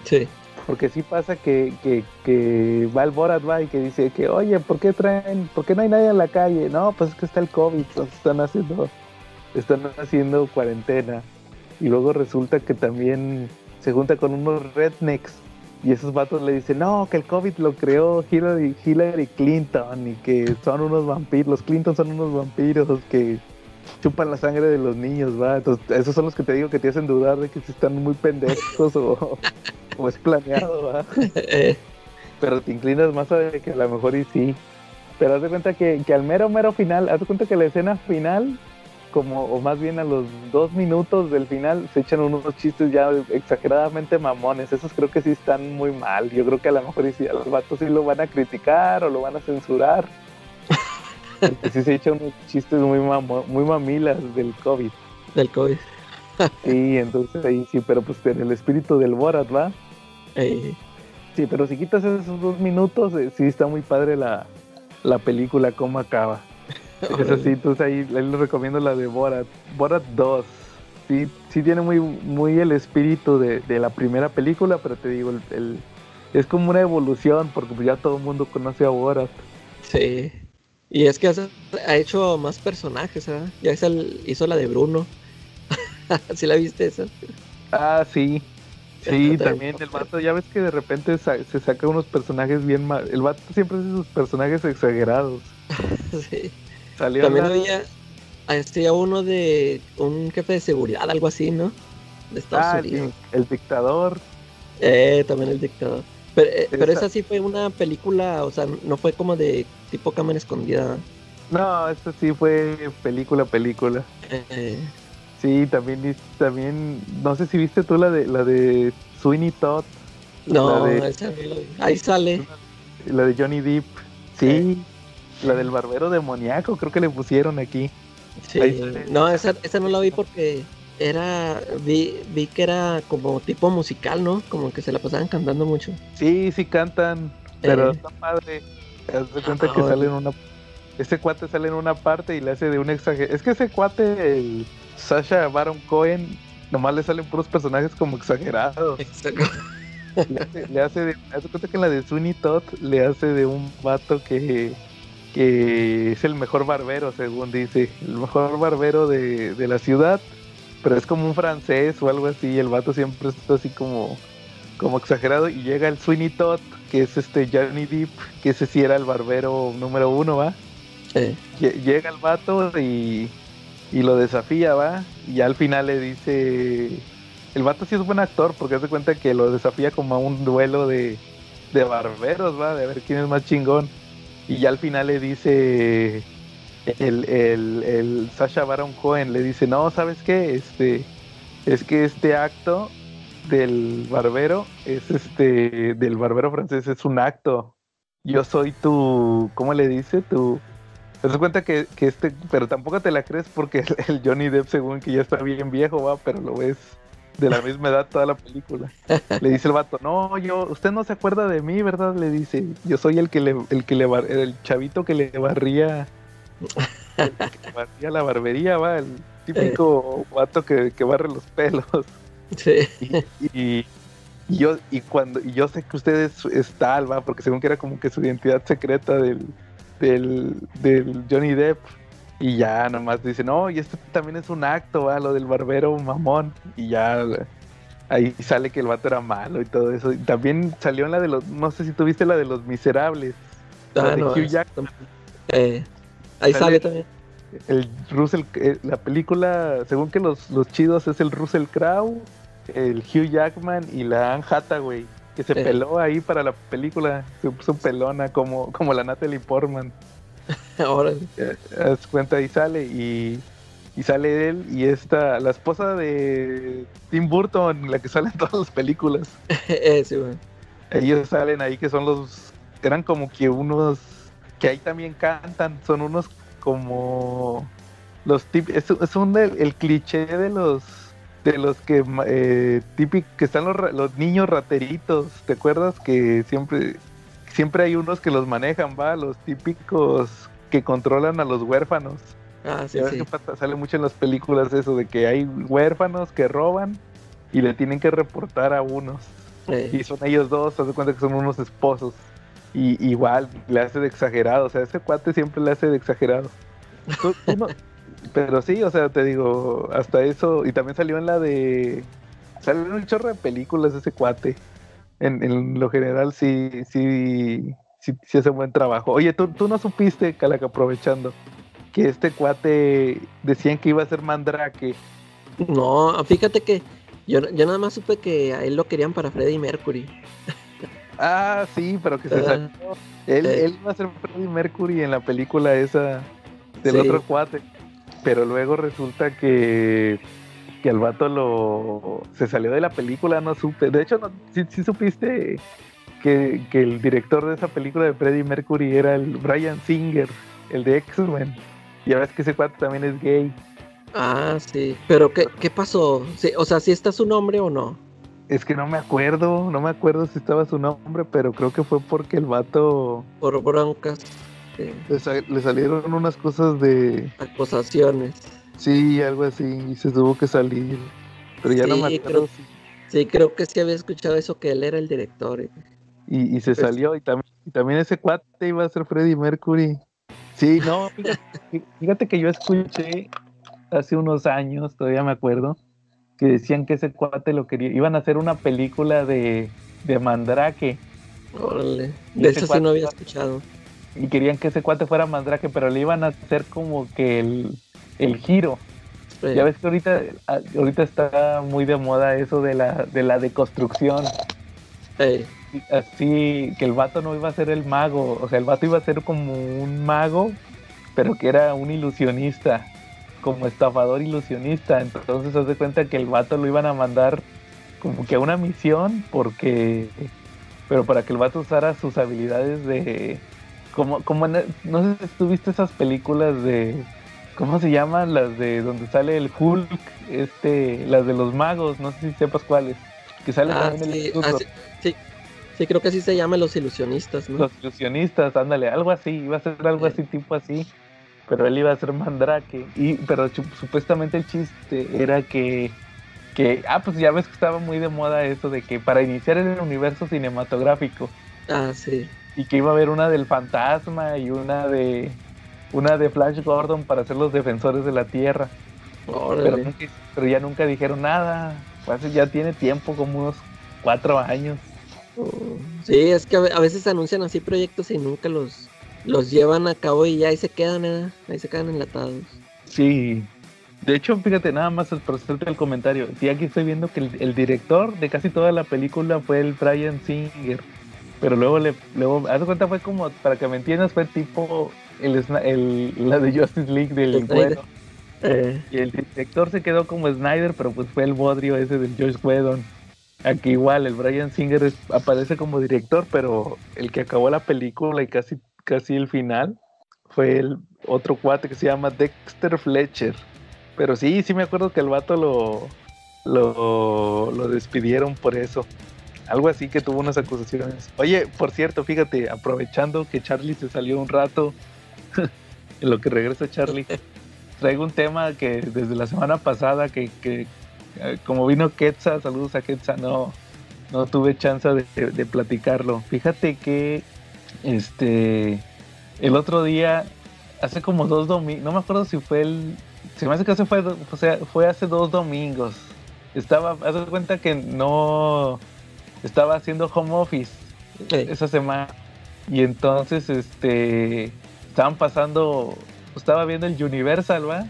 D: sí.
B: Porque sí pasa que, que, que va el Borat va y que dice que, oye, ¿por qué traen, por qué no hay nadie en la calle? No, pues es que está el COVID, entonces están haciendo, están haciendo cuarentena. Y luego resulta que también se junta con unos rednecks y esos vatos le dicen, no, que el COVID lo creó Hillary, Hillary Clinton y que son unos vampiros, los Clinton son unos vampiros que chupan la sangre de los niños, va. Entonces, esos son los que te digo que te hacen dudar de que si están muy pendejos o, <laughs> o es planeado, va. <laughs> Pero te inclinas más a que a lo mejor y sí. Pero haz de cuenta que, que al mero, mero final, haz de cuenta que la escena final, como, o más bien a los dos minutos del final, se echan unos chistes ya exageradamente mamones. Esos creo que sí están muy mal. Yo creo que a lo mejor sí, a los vatos sí lo van a criticar o lo van a censurar. <laughs> Porque sí se echan unos chistes muy, mamo- muy mamilas del COVID.
D: del COVID.
B: Sí, entonces ahí sí, pero pues en el espíritu del Borat, ¿va?
D: Eh,
B: Sí, pero si quitas esos dos minutos, eh, sí está muy padre la, la película, cómo acaba. <laughs> Es así, entonces ahí, ahí les recomiendo la de Borat. Borat 2. Sí, sí tiene muy, muy el espíritu de, de la primera película, pero te digo, el, el- es como una evolución, porque pues ya todo el mundo conoce a Borat.
D: sí. Y es que ha hecho más personajes, ¿verdad? Ya hizo, la de Bruno. <laughs> ¿Sí la viste esa?
B: Ah, sí. Sí, también el vato, ya ves que de repente sa- se saca unos personajes bien mal. El vato siempre hace sus personajes exagerados. <laughs>
D: sí.
B: Salió
D: También
B: la-
D: había, hacía uno de un jefe de seguridad, algo así, ¿no? De Estados
B: Ah,
D: Unidos.
B: el dictador.
D: Eh, también el dictador. Pero, eh, pero
B: Esa-
D: esa sí fue una película, o sea, no fue como de tipo cámara escondida.
B: No, esto sí fue película, película.
D: Eh,
B: Sí, también, también, no sé si viste tú la de la de Sweeney Todd,
D: no,
B: La de-
D: esa ahí sale.
B: la de Johnny Depp. Sí, la del barbero demoníaco, creo que le pusieron aquí.
D: Sí. No, esa, esa no la vi porque era, vi, vi que era como tipo musical, ¿no? Como que se la pasaban cantando mucho.
B: Sí, sí cantan, pero
D: Eh.
B: está padre. De cuenta que sale en una, ese cuate sale en una parte y le hace de un exagero. Es que ese cuate, el Sasha Baron Cohen, nomás le salen puros personajes como exagerados. le hace, le hace de, haz de cuenta que en la de Sweeney Todd le hace de un vato que, que es el mejor barbero, según dice, el mejor barbero de, de la ciudad, pero es como un francés o algo así, el vato siempre está así como, como exagerado, y llega el Sweeney Todd, que es este Johnny Depp, que ese sí era el barbero número uno, ¿va? Lle- Llega el vato y, y lo desafía, va, y al final le dice, el vato sí es buen actor porque hace cuenta que lo desafía como a un duelo de, de barberos, va, de ver quién es más chingón. Y ya al final le dice el, el, el Sasha Baron Cohen, le dice, no, ¿sabes qué? Este, es que este acto del barbero es este, del barbero francés es un acto. Yo soy tu, ¿cómo le dice? Tu, te das cuenta que, que este, pero tampoco te la crees porque el, el Johnny Depp según que ya está bien viejo, va, pero lo ves de la misma edad toda la película. Le dice el vato, no, yo, usted no se acuerda de mí, ¿verdad? Le dice, yo soy el que le, el que le bar- el chavito que le barría, el que barría la barbería, va, el típico vato que, que barre los pelos.
D: Sí.
B: Y, y- y yo, y cuando, y yo sé que usted es, es tal, va, porque según que era como que su identidad secreta del, del, del Johnny Depp. Y ya nomás dice, no, y esto también es un acto, va, lo del barbero mamón. Y ya ahí sale que el vato era malo y todo eso. Y también salió en la de los, no sé si tuviste la de los miserables. La
D: Ah,
B: de Hugh Jackman.
D: eh, ahí
B: Sale-
D: sale también.
B: El Russell, eh, la película, según que los, los chidos es el Russell Crowe, el Hugh Jackman y la Anne Hathaway, que se
D: Eh.
B: peló ahí para la película, se puso pelona como, como la Natalie Portman. <laughs>
D: Ahora,
B: Eh, haz cuenta, ahí sale y, y sale él y esta, la esposa de Tim Burton, la que sale en todas las películas. <laughs>
D: eh, sí, güey.
B: Ellos salen ahí que son los, eran como que unos, que ahí también cantan, son unos como los tip, es, es un el, el cliché de los de los que eh, típico que están los, los niños rateritos, ¿te acuerdas que siempre siempre hay unos que los manejan, va, los típicos que controlan a los huérfanos.
D: Ah, sí, sí.
B: que pasa- sale mucho en las películas eso de que hay huérfanos que roban y le tienen que reportar a unos.
D: Eh,
B: Y son ellos dos, de cuenta que son unos esposos. Y igual, le hace de exagerado. O sea, ese cuate siempre le hace de exagerado. Tú- tú no- <laughs> pero sí, o sea, te digo, hasta eso. Y también salió en la de. Salió en un chorro de películas ese cuate. En, en lo general, sí, sí, sí, sí hace buen trabajo. Oye, tú, tú no supiste, Calaca, aprovechando, que este cuate decían que iba a ser Mandrake.
D: No, fíjate que yo, yo nada más supe que a él lo querían para Freddie Mercury.
B: Ah, sí, pero que se
D: Ah.
B: salió. Él,
D: Eh.
B: él iba a ser Freddie Mercury en la película esa del
D: Sí.
B: otro cuate. Pero luego resulta que, que el vato lo se salió de la película, no supe. De hecho, no, sí, sí supiste que, que el director de esa película de Freddie Mercury era el Brian Singer, el de X-Men. Ya ves que ese cuate también es gay.
D: Ah, sí. Pero ¿qué, qué pasó? Sí, o sea, ¿si está su nombre o no?
B: Es que no me acuerdo, no me acuerdo si estaba su nombre, pero creo que fue porque el vato
D: Por broncas,
B: le salieron unas cosas de
D: acusaciones.
B: Sí, algo así, y se tuvo que salir. Pero ya no
D: Sí,
B: me acuerdo.
D: creo- Sí, creo que sí había escuchado eso, que él era el director. eh.
B: Y, y se
D: Pues-
B: salió, y también, y también ese cuate iba a ser Freddie Mercury. Sí, no, fíjate, fíjate que yo escuché hace unos años, todavía me acuerdo, que decían que ese cuate lo quería, iban a hacer una película de, de Mandrake,
D: Órale. De eso sí no había escuchado.
B: y querían que ese cuate fuera Mandrake, pero le iban a hacer como que el, el giro. Ya ves que ahorita, ahorita está muy de moda eso de la, de la deconstrucción.
D: eh,
B: Así que el vato no iba a ser el mago, o sea, el vato iba a ser como un mago, pero que era un ilusionista, como estafador ilusionista. Entonces, haz de cuenta que el vato lo iban a mandar como que a una misión, porque, pero para que el vato usara sus habilidades de, como, como en- no sé si tú viste esas películas de, ¿cómo se llaman? Las de donde sale el Hulk, este, las de los magos, no sé si sepas cuáles, que sale
D: ah,
B: también el
D: sí,
B: Lex
D: ah, sí, sí, sí, creo que así se llama Los Ilusionistas, ¿no?
B: Los ilusionistas, ándale, algo así, iba a ser algo así, tipo así, pero él iba a ser Mandrake. Y, pero supuestamente el chiste era que, que, ah, pues ya ves que estaba muy de moda eso de que para iniciar en el universo cinematográfico,
D: Ah, sí.
B: y que iba a haber una del fantasma y una de, una de Flash Gordon para ser los defensores de la Tierra. Pero,
D: Órale.
B: nunca- pero ya nunca dijeron nada, pues ya tiene tiempo, como unos cuatro años.
D: Oh, Sí, es que a ve- a veces anuncian así proyectos y nunca los, los llevan a cabo y ya ahí se quedan, ¿eh? ahí se quedan enlatados.
B: Sí, De hecho, fíjate, nada más por hacerte el comentario. Sí, aquí estoy viendo que el, director de casi toda la película fue el Brian Singer. Pero luego le, luego, haz cuenta, fue como, para que me entiendas, fue tipo el, el la de Justice League del. Eh. <laughs> Y el director se quedó como Snyder, pero pues fue el bodrio ese del Josh Whedon. Aquí igual, el Brian Singer aparece como director, pero el que acabó la película y casi, casi el final fue el otro cuate que se llama Dexter Fletcher. Pero sí, sí me acuerdo que el vato lo, lo, despidieron por eso. Algo así que tuvo unas acusaciones. Oye, por cierto, fíjate, aprovechando que Charlie se salió un rato, <laughs> en lo que regresa Charlie, traigo un tema que desde la semana pasada, que, que eh, como vino Quetza, saludos a Quetza, no, no tuve chance de, platicarlo. Fíjate que este el otro día, hace como dos domingos, no me acuerdo si fue el, se me hace que hace fue, o sea, fue hace dos domingos. Estaba, haz cuenta que no estaba haciendo home office esa semana. Y entonces, este, estaban pasando, estaba viendo el Universal, ¿va?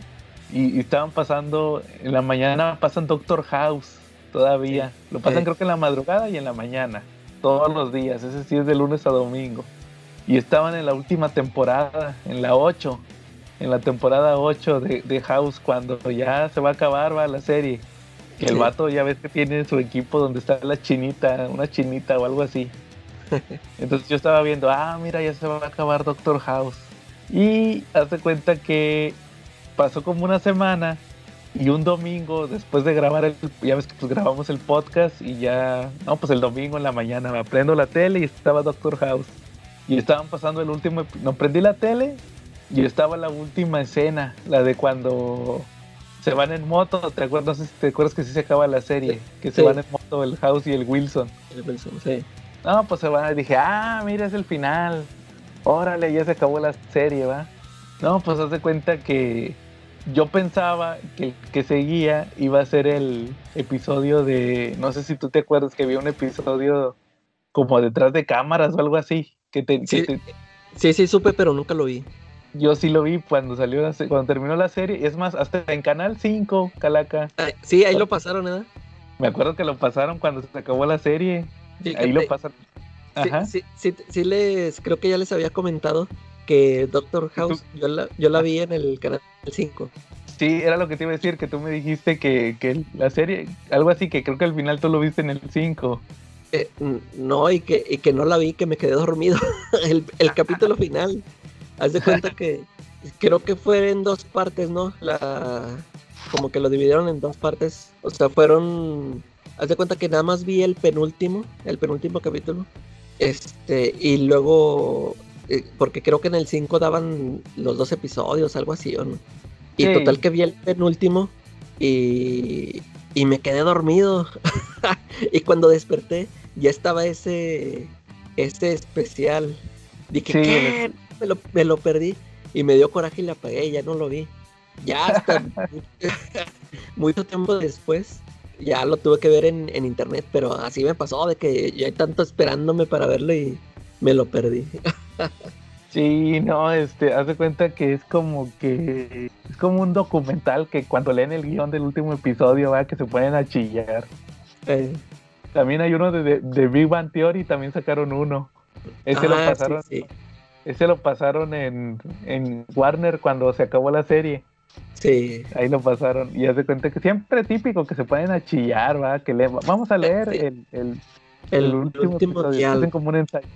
B: Y, estaban pasando, en la mañana pasan Doctor House todavía. Lo pasan creo que en la madrugada y en la mañana. Todos los días. Ese sí es de lunes a domingo. Y estaban en la última temporada, en la 8. En la temporada 8 de, House, cuando ya se va a acabar va la serie. Que el vato ya ves que tiene su equipo donde está la chinita, una chinita o algo así. <laughs> Entonces yo estaba viendo, ah, mira, ya se va a acabar Doctor House. Y hace cuenta que pasó como una semana y un domingo después de grabar el, ya ves que pues grabamos el podcast y ya, no, pues el domingo en la mañana me prendo la tele y estaba Doctor House y estaban pasando el último, no prendí la tele y estaba la última escena, la de cuando se van en moto, ¿te acuerdas? ¿Te acuerdas que sí se acaba la serie? Que se van en moto el House y el Wilson.
D: El Wilson, sí.
B: No, pues se van y dije, ah, mira, es el final. Órale, ya se acabó la serie, ¿va? No, pues haz de cuenta que yo pensaba que el que seguía iba a ser el episodio de, no sé si tú te acuerdas que había un episodio como detrás de cámaras o algo así. Que te,
D: sí, sí, sí, supe, pero nunca lo vi.
B: Yo sí lo vi cuando salió cuando terminó la serie. Es más, hasta en Canal 5, Calaca.
D: sí, ahí lo pasaron, ¿verdad?
B: Me acuerdo que lo pasaron cuando se acabó la serie. ahí lo pasaron.
D: Sí, sí, sí, les, creo que ya les había comentado que Doctor House, yo la, yo la vi en el canal 5.
B: Sí, era lo que te iba a decir, que tú me dijiste que, que la serie, algo así, que creo que al final tú lo viste en el 5.
D: Eh, no, y que, y que no la vi, que me quedé dormido. <laughs> el, el <laughs> capítulo final. Haz de cuenta <laughs> que creo que fue en dos partes, ¿no? La, como que lo dividieron en dos partes. O sea, fueron. Haz de cuenta que nada más vi el penúltimo, el penúltimo capítulo. Este, y luego eh, porque creo que en el 5 daban los dos episodios, algo así, ¿o no? Y total que vi el penúltimo y, y me quedé dormido. <laughs> y cuando desperté, ya estaba ese, ese especial. Dije, ¿qué? Me lo, me lo perdí. Y me dio coraje y la apagué, ya no lo vi. Ya hasta <laughs> <laughs> mucho tiempo después, ya lo tuve que ver en, en internet, pero así me pasó de que ya hay tanto esperándome para verlo y me lo perdí.
B: Sí, no, este, haz de cuenta que es como que es como un documental que cuando leen el guion del último episodio, va, que se pueden a chillar. Eh, también hay uno de, de, Big Bang Theory, también sacaron uno. Ese lo ah, pasaron, ese lo pasaron en, en Warner cuando se acabó la serie.
D: Sí.
B: Ahí lo pasaron. Y haz de cuenta que siempre típico que se pueden a chillar, va, que le, vamos a leer el, el, el, último, episodio. Hacen como un ensayo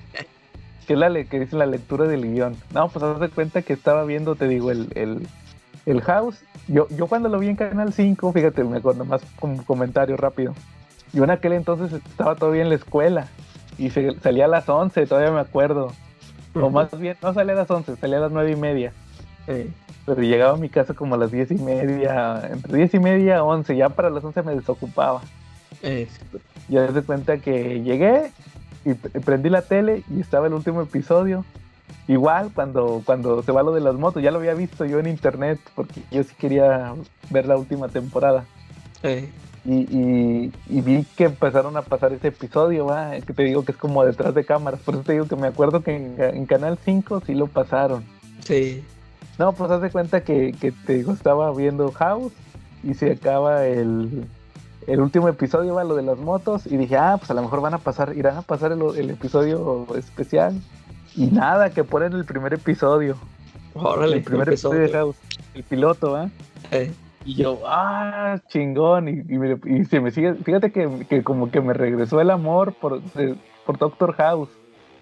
B: que es la que dice la lectura del guion. No, pues haz de cuenta que estaba viendo, te digo, el, el, el House. Yo, yo cuando lo vi en Canal 5, fíjate, me acuerdo más como comentario rápido. Yo en aquel entonces estaba todavía en la escuela y se, salía a las 11, todavía me acuerdo. O más bien, no salía a las 11, salía a las 9 y media. Eh, pero llegaba a mi casa como a las 10 y media, entre 10 y media a 11, ya para las 11 me desocupaba. Eh, ya se cuenta que llegué, y prendí la tele y estaba el último episodio. Igual cuando, cuando se va lo de las motos, ya lo había visto yo en internet porque yo sí quería ver la última temporada. Y, vi que empezaron a pasar ese episodio, que te digo que es como detrás de cámaras. Por eso te digo que me acuerdo que en, Canal 5 sí lo pasaron.
D: Sí.
B: No, pues haz de cuenta que, que, te digo, estaba viendo House y se acaba el, el último episodio, va lo de las motos, y dije, ah, pues a lo mejor van a pasar, irán a pasar el, el episodio especial. Y nada, que ponen el primer episodio.
D: Órale,
B: el primer episodio de House, el piloto, ¿va?
D: Eh,
B: Y yo, ah, chingón. Y, y me- y se me sigue, fíjate que, que como que me regresó el amor por, por Doctor House.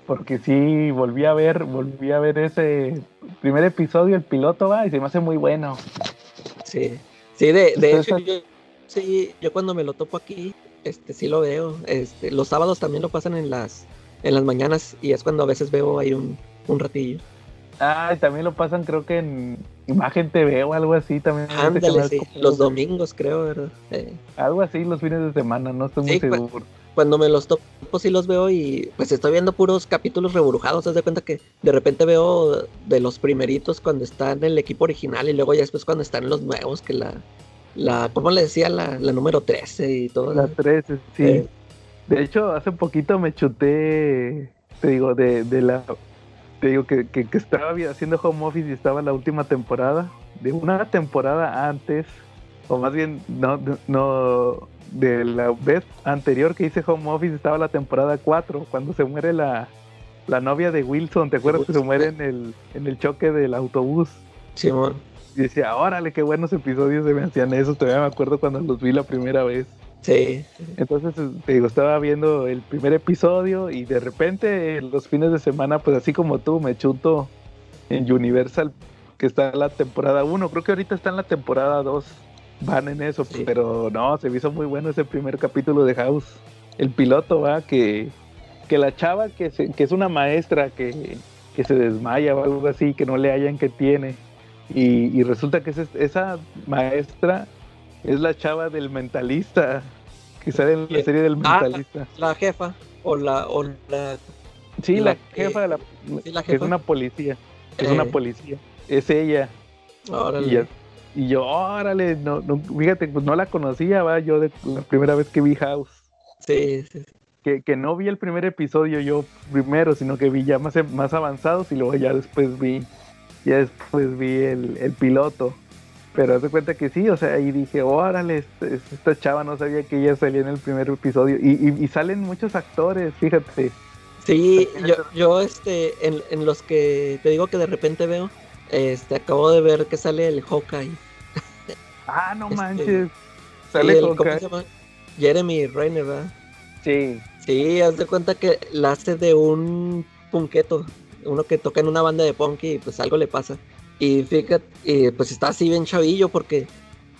B: Porque sí, volví a ver, volví a ver ese primer episodio, el piloto, va, y se me hace muy bueno.
D: sí. Sí, de, de
B: Entonces,
D: hecho, yo, sí, yo cuando me lo topo aquí, este, sí lo veo. Este, los sábados también lo pasan en las, en las mañanas y es cuando a veces veo ahí un, un ratillo.
B: Ah, y también lo pasan creo que en Imagen TV o algo así también.
D: Ándale, sí,
B: como-
D: los domingos creo, ¿verdad? Eh,
B: Algo así los fines de semana, no estoy muy
D: Sí,
B: seguro.
D: cuando me los topo sí los veo y pues estoy viendo puros capítulos reburujados. Haz de cuenta que de repente veo de los primeritos cuando está en el equipo original y luego ya después cuando están los nuevos, que la, la ¿cómo le decía? La, la número 13 y todo.
B: Las 13, sí.
D: Eh.
B: De hecho, hace poquito me chuté, te digo, de, de la... Te digo que, que, que estaba haciendo home office y estaba la última temporada. De una temporada antes, o más bien, no, no, de la vez anterior que hice home office estaba la temporada 4, cuando se muere la, la novia de Wilson. ¿Te acuerdas que se muere
D: eh.
B: en el, en el choque del autobús?
D: Simón.
B: Y decía, órale, qué buenos episodios se me hacían esos. Todavía me acuerdo cuando los vi la primera vez.
D: Sí,
B: Entonces, eh, te digo, estaba viendo el primer episodio y de repente los fines de semana, pues así como tú, me chuto en Universal, que está la temporada 1. Creo que ahorita está en la temporada 2. Van en eso,
D: Sí.
B: pero no, se me hizo muy bueno ese primer capítulo de House. El piloto, va, que, que la chava que, se- que es una maestra que, que se desmaya o algo así, que no le hallan que tiene. Y, y resulta que ese- esa maestra es la chava del mentalista, que sale en la serie del
D: Ah,
B: mentalista.
D: la jefa o la, o la
B: Sí, la, jefa de la,
D: sí, la
B: que es una policía. Es
D: Eh.
B: una policía. Es ella.
D: órale.
B: Y, ya- y yo, órale, no, no, fíjate, pues no la conocía, va, yo de la primera vez que vi House.
D: Sí, sí.
B: Que, que no vi el primer episodio yo primero, sino que vi ya más, más avanzados y luego ya después vi, ya después vi el, el piloto. Pero haz de cuenta que sí, o sea, ahí dije, órale, este- esta chava no sabía que ella salía en el primer episodio. Y, y- y salen muchos actores, fíjate.
D: Sí, yo, yo este, en, en los que te digo que de repente veo, este, acabo de ver que sale el Hawkeye.
B: Ah, no
D: Este,
B: manches. Sale
D: el-
B: con
D: ¿cómo
B: ca-
D: se llama? Jeremy Renner, ¿verdad?
B: Sí.
D: Sí, haz de cuenta que la hace de un punqueto, uno que toca en una banda de punk y pues algo le pasa. Y fíjate, y, pues está así bien chavillo porque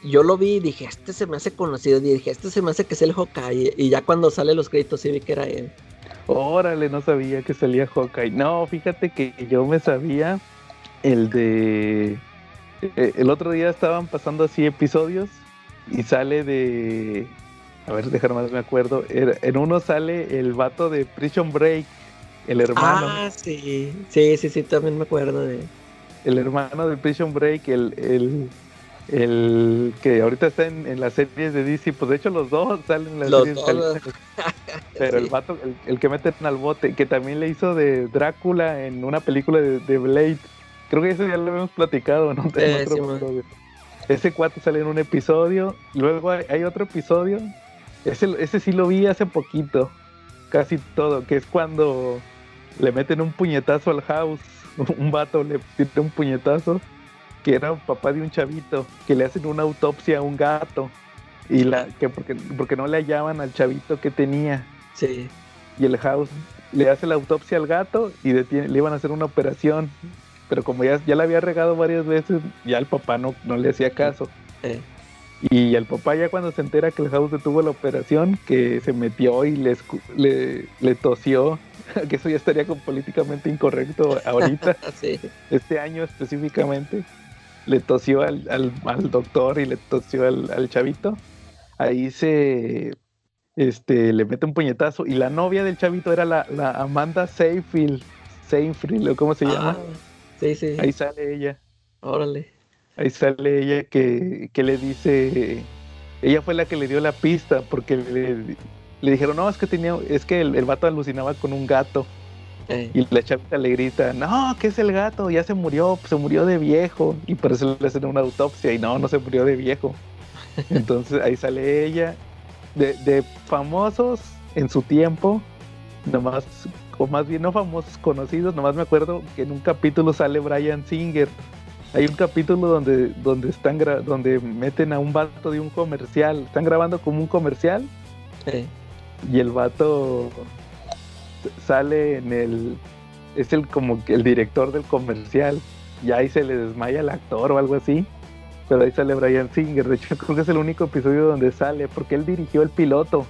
D: yo lo vi y dije, este se me hace conocido, y dije, este se me hace que es el Hawkeye. Y ya cuando sale los créditos sí vi que era él.
B: Órale, no sabía que salía Hawkeye. No, fíjate que yo me sabía el de... eh, El otro día estaban pasando así episodios y sale de... A ver, dejar más me acuerdo. Era- En uno sale el vato de Prison Break, el hermano.
D: Ah, sí, sí, sí, sí, también me acuerdo de...
B: El hermano de Prison Break, el, el, el que ahorita está en, en las series de DC. Pues de hecho los dos salen en las
D: Los
B: series.
D: dos. <laughs>
B: Pero el vato, el, el que meten al bote, que también le hizo de Drácula en una película de, de Blade. Creo que eso ya lo habíamos platicado, ¿no? <laughs>
D: Eh,
B: otro
D: sí.
B: Ese cuate sale en un episodio. Luego hay, hay otro episodio. Ese, ese sí lo vi hace poquito. Casi todo. Que es cuando le meten un puñetazo al house. <laughs> Un vato le mete un puñetazo. Que era un papá de un chavito. Que le hacen una autopsia a un gato. Y la, que porque, porque no le hallaban al chavito que tenía
D: Sí,
B: y el house le hace la autopsia al gato y detiene- le iban a hacer una operación. Pero como ya, ya la había regado varias veces, ya el papá no, no le hacía caso.
D: eh,
B: Y el papá ya cuando se entera que el house detuvo la operación, que se metió y le, le, le tosió, <laughs> que eso ya estaría con políticamente incorrecto ahorita, <laughs>
D: sí.
B: este año específicamente, le tosió al, al- al doctor y le tosió al, al chavito. Ahí se este, le mete un puñetazo y la novia del chavito era la, la Amanda Seyfield, Seyfield, ¿o ¿cómo se llama?
D: Ah, sí, sí,
B: Ahí sale ella,
D: órale.
B: ahí sale ella que, que le dice, ella fue la que le dio la pista porque le, le dijeron, no, es que tenía, es que el, el vato alucinaba con un gato.
D: Eh,
B: Y la chavita le grita, no, ¿qué es el gato? Ya se murió, se murió de viejo. Y por eso le hacen una autopsia y no, no se murió de viejo. <laughs> Entonces ahí sale ella. De, de famosos en su tiempo, nomás, o más bien no famosos, conocidos, nomás me acuerdo que en un capítulo sale Brian Singer. Hay un capítulo donde, donde están gra- donde meten a un vato de un comercial. Están grabando como un comercial.
D: Eh,
B: y el vato sale en el es el como el director del comercial. Y ahí se le desmaya el actor o algo así. Pero ahí sale Brian Singer. De hecho <laughs> creo que es el único episodio donde sale porque él dirigió el piloto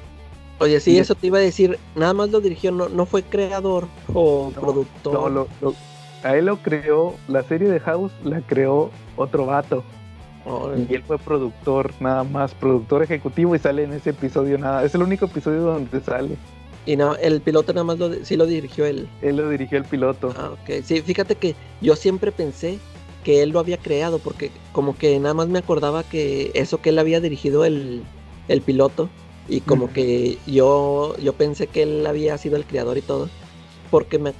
D: Oye, sí,
B: Y-
D: eso te iba a decir. Nada más lo dirigió, no, no fue creador o
B: No,
D: productor.
B: No, lo- lo- a él lo creó la serie de House la creó otro vato y él fue productor nada más productor ejecutivo y sale en ese episodio nada es el único episodio donde sale
D: Y no, el piloto nada más lo, sí lo dirigió él.
B: él lo dirigió el piloto
D: Ah, ok. Sí, fíjate que yo siempre pensé que él lo había creado, porque como que nada más me acordaba que eso que él había dirigido el, el piloto, y como que yo, yo pensé que él había sido el creador y todo, porque me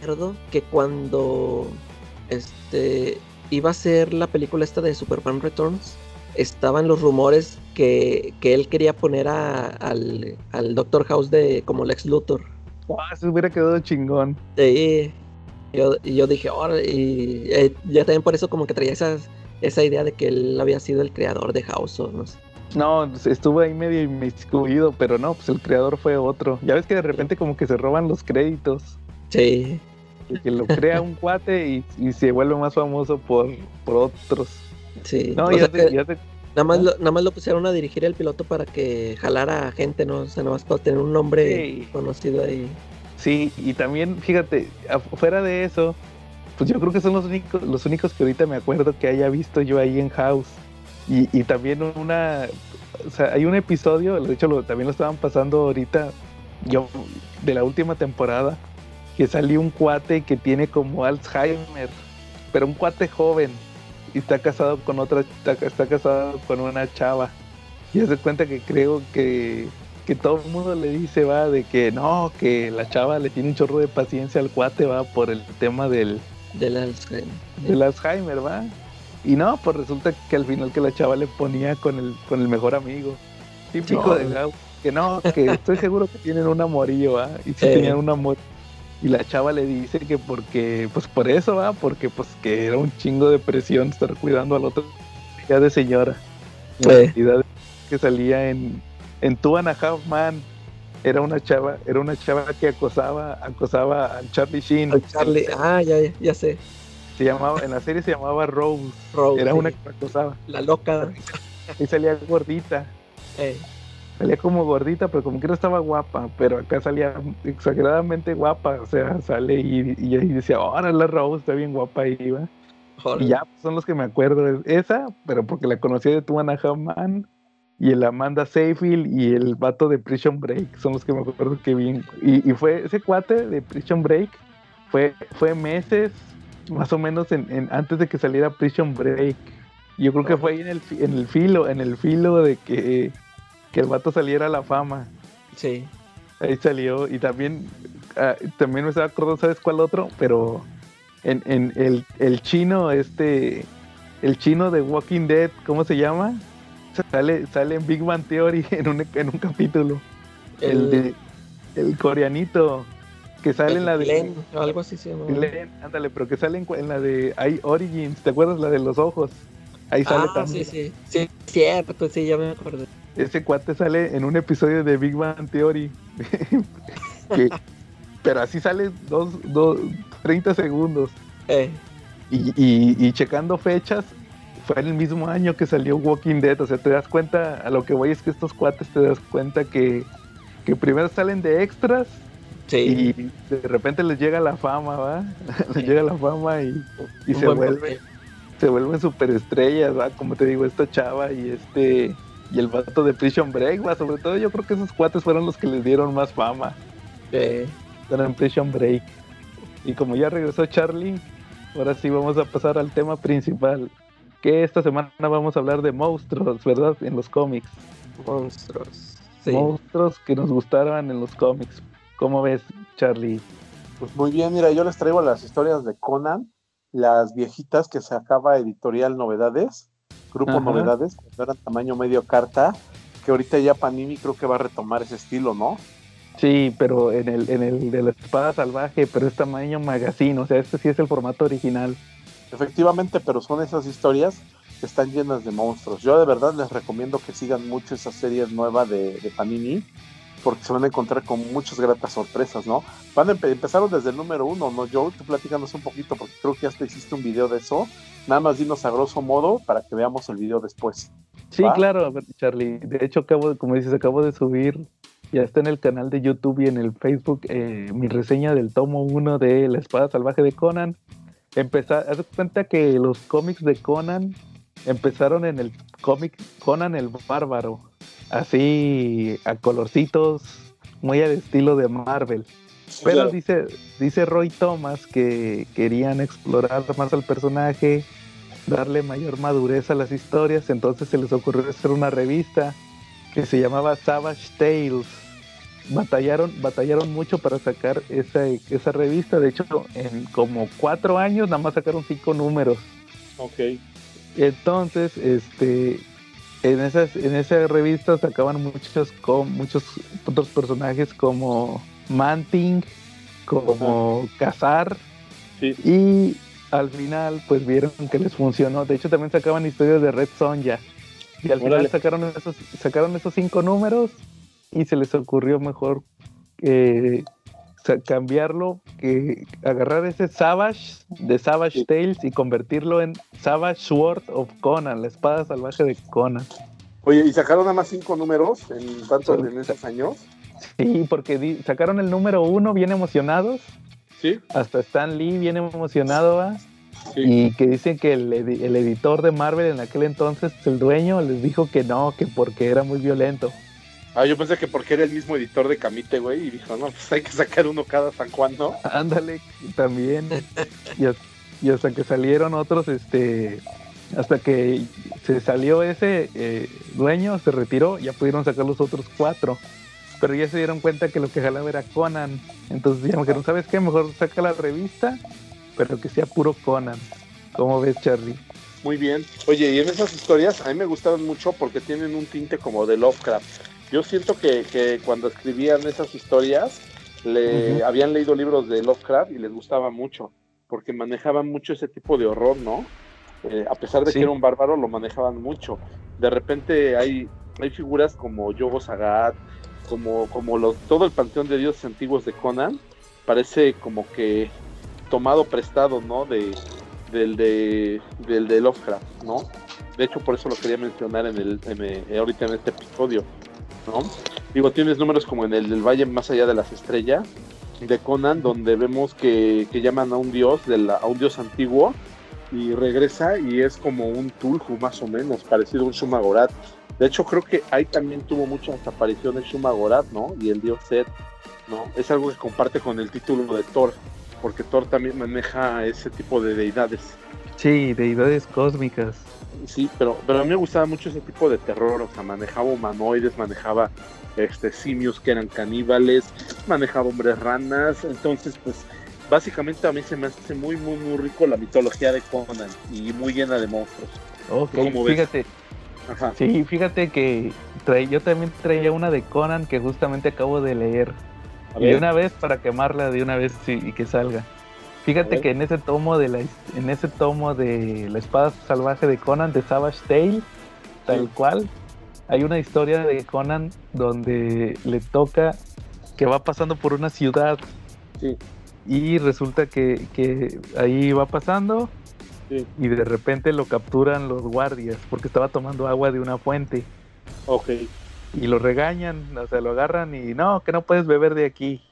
D: acuerdo que cuando este iba a ser la película esta de Superman Returns, estaban los rumores que, que él quería poner a- al, al Doctor House de como Lex Luthor.
B: Ah, se hubiera quedado chingón
D: Sí, yo, y yo dije, ahora, y eh, ya también por eso como que traía esa, esa idea de que él había sido el creador de House o no sé.
B: No, estuvo ahí medio inmiscuido, pero no, pues el creador fue otro. Ya ves que de repente como que se roban los créditos.
D: Sí,
B: y Que lo crea un cuate y, y se vuelve más famoso por, por otros.
D: sí.
B: No, ya, te- ya te-
D: nada, más lo, nada más lo pusieron a dirigir el piloto para que jalara a gente, ¿no? O sea, nada más para tener un nombre
B: Sí.
D: conocido ahí.
B: Sí, y también, fíjate, fuera de eso, pues yo creo que son los únicos, los únicos que ahorita me acuerdo que haya visto yo ahí en House. Y, y también una, o sea, hay un episodio, de hecho lo, también lo estaban pasando ahorita, yo, de la última temporada, que salió un cuate que tiene como Alzheimer, pero un cuate joven, y está casado con otra, está, está casado con una chava. Y se cuenta que creo que, que todo el mundo le dice, va, de que no, que la chava le tiene un chorro de paciencia al cuate, va, por el tema del,
D: Del Alzheimer.
B: del Alzheimer, va. Y no, pues resulta que al final que la chava le ponía con el, con el mejor amigo. Típico
D: No.
B: de Gau. Que no, que estoy seguro que tienen un amorillo, va. Y si
D: Eh.
B: tenían un amor. Y la chava le dice que porque, pues por eso, va, porque pues que era un chingo de presión estar cuidando al otro ya de señora. La
D: Eh.
B: cantidad que salía en, en Two and a Half Man era una chava, era una chava que acosaba, acosaba a Charlie Sheen.
D: Al Charlie, ah, ya, ya sé.
B: Se llamaba, en la serie se llamaba Rose.
D: Rose,
B: Era
D: sí.
B: una que acosaba.
D: La loca.
B: Y salía gordita.
D: Eh,
B: Salía como gordita, pero como que no estaba guapa. Pero acá salía exageradamente guapa. O sea, sale y, y ahí decía, ahora la Rose está bien guapa ahí, va. Y ya pues, son los que me acuerdo. es Esa, pero porque la conocí de Two and a Half Man. Y el Amanda Seyfield y el vato de Prison Break. Son los que me acuerdo que vi. Y, y fue ese cuate de Prison Break. Fue, fue meses, más o menos, en, en- antes de que saliera Prison Break. Yo creo que fue ahí en el, en el filo, en el filo de que, que el vato saliera a la fama.
D: Sí.
B: Ahí salió. Y también, ah, también me estaba acordando, ¿sabes cuál otro? Pero en, en el, el chino, este, el chino de Walking Dead, ¿cómo se llama? Sale, sale en Big Bang Theory <laughs> en un, en un capítulo. El, de, el coreanito que sale en la de
D: Glenn, o algo así se llama.
B: Glenn, ándale, pero que sale en, la de I Origins, ¿te acuerdas la de los ojos? Ahí sale
D: Ah,
B: también.
D: sí, sí. Sí, cierto, sí, ya me acordé.
B: Ese cuate sale en un episodio de Big Bang Theory. <laughs> Que- pero así sale dos, dos, 30 segundos.
D: Eh,
B: Y, y- y checando fechas, fue en el mismo año que salió Walking Dead. O sea, te das cuenta, a lo que voy es que estos cuates te das cuenta que, que primero salen de extras
D: sí.
B: y de repente les llega la fama, ¿va? <laughs> les
D: Sí.
B: llega la fama y, se
D: buen
B: vuelve
D: papel.
B: se vuelven superestrellas, ¿va? Como te digo, esta chava y este y el vato de Prison Break, ¿va? Sobre todo yo creo que esos cuates fueron los que les dieron más fama.
D: Eh,
B: Eran en Prison Break. Y como ya regresó Charlie, ahora sí vamos a pasar al tema principal. Que esta semana vamos a hablar de monstruos, ¿verdad? En los cómics.
D: monstruos. Sí.
B: Monstruos que nos gustaron en los cómics. ¿Cómo ves, Charlie?
C: Pues muy bien, mira, yo les traigo las historias de Conan, las viejitas que sacaba Editorial Novedades. Grupo
B: Ajá.
C: Novedades, cuando eran tamaño medio carta, que ahorita ya Panini creo que va a retomar ese estilo, ¿no?
B: Sí, pero en el, en el de la espada salvaje, pero es tamaño magazine, o sea, este sí es el formato original.
C: Efectivamente, pero son esas historias que están llenas de monstruos. Yo de verdad les recomiendo que sigan mucho esa serie nueva de, de Panini, porque se van a encontrar con muchas gratas sorpresas, ¿no? Van a empe- empezaron desde el número uno, ¿no, Joe? Tú platícanos un poquito, porque creo que ya hasta hiciste un video de eso. Nada más dinos a grosso modo para que veamos el video después.
B: Sí,
C: ¿Va?
B: claro, a ver, Charlie. De hecho, acabo, como dices, acabo de subir, ya está en el canal de YouTube y en el Facebook, eh, mi reseña del tomo 1 de La Espada Salvaje de Conan. Empezar, haz cuenta que los cómics de Conan empezaron en el cómic Conan el Bárbaro, así a colorcitos, muy al estilo de Marvel. Pero
C: Claro.
B: dice, dice Roy Thomas que querían explorar más al personaje, darle mayor madurez a las historias, entonces se les ocurrió hacer una revista que se llamaba Savage Tales. Batallaron, batallaron mucho para sacar esa, esa revista, de hecho en como cuatro años nada más sacaron cinco números.
C: Ok.
B: Entonces, este, en esas, en esa revista sacaban muchos, com- muchos otros personajes como Manting, como Cazar,
C: Sí.
B: y al final, pues vieron que les funcionó. De hecho, también sacaban historias de Red Sonja. Y al
C: Órale.
B: final sacaron esos, sacaron esos cinco números y se les ocurrió mejor eh, cambiarlo, que agarrar ese Savage de Savage. Tales y convertirlo en Savage Sword of Conan, la espada salvaje de Conan.
C: Oye, ¿y sacaron nada más cinco números en tanto en esos años?
B: Sí, porque di- sacaron el número uno bien emocionados.
C: Sí.
B: Hasta Stan Lee bien emocionado, ¿va?
C: Sí.
B: Y que dicen que el, el editor de Marvel en aquel entonces, el dueño, les dijo que no, que porque era muy violento.
C: Ah, yo pensé que porque era el mismo editor de Camite, güey, y dijo, no, pues hay que sacar uno cada San Juan, ¿no?
B: Ándale, también. y, as- y hasta que salieron otros, este, hasta que se salió ese eh, dueño, se retiró, ya pudieron sacar los otros cuatro. Pero ya se dieron cuenta que lo que jalaba era Conan. Entonces ya me dijeron, ¿sabes qué? Mejor saca la revista, pero que sea puro Conan. ¿Cómo ves, Charlie?
C: Muy bien. Oye, y en esas historias a mí me gustaron mucho porque tienen un tinte como de Lovecraft. Yo siento que, que cuando escribían esas historias, le habían leído libros de Lovecraft y les gustaba mucho, porque manejaban mucho ese tipo de horror, ¿no? Eh, a pesar de
B: Sí.
C: que era un bárbaro, lo manejaban mucho. De repente hay, hay figuras como Yogo Sagat, como, como los, todo el panteón de dioses antiguos de Conan, parece como que tomado prestado, ¿no? De, del de del de Lovecraft, ¿no? De hecho, por eso lo quería mencionar en el en, eh, ahorita en este episodio, ¿no? Digo, tienes números como en el del Valle más allá de las estrellas de Conan, donde vemos que, que llaman a un dios, de la- a un dios antiguo, y regresa y es como un Tulhu más o menos, parecido a un Shumagorat. De hecho, creo que ahí también tuvo muchas apariciones Shumagorat, ¿no? Y el dios Set, ¿no? Es algo que comparte con el título de Thor, porque Thor también maneja ese tipo de deidades.
B: Sí, deidades cósmicas.
C: Sí, pero, pero a mí me gustaba mucho ese tipo de terror, o sea, manejaba humanoides, manejaba este simios que eran caníbales, manejaba hombres ranas, entonces pues básicamente a mí se me hace muy muy muy rico la mitología de Conan y muy llena de monstruos.
B: Ok, fíjate,
C: Ajá.
B: sí, fíjate que trae- yo también traía una de Conan que justamente acabo de leer. Y una vez para quemarla de una vez sí, y que salga. Fíjate que en ese tomo de la en ese tomo de la espada salvaje de Conan de Savage Tale, tal
C: Sí.
B: cual, hay una historia de Conan donde le toca que va pasando por una ciudad
C: Sí.
B: y resulta que, que ahí va pasando
C: Sí.
B: y de repente lo capturan los guardias porque estaba tomando agua de una fuente
C: ok.
B: y lo regañan, o sea, lo agarran y no, que no puedes beber de aquí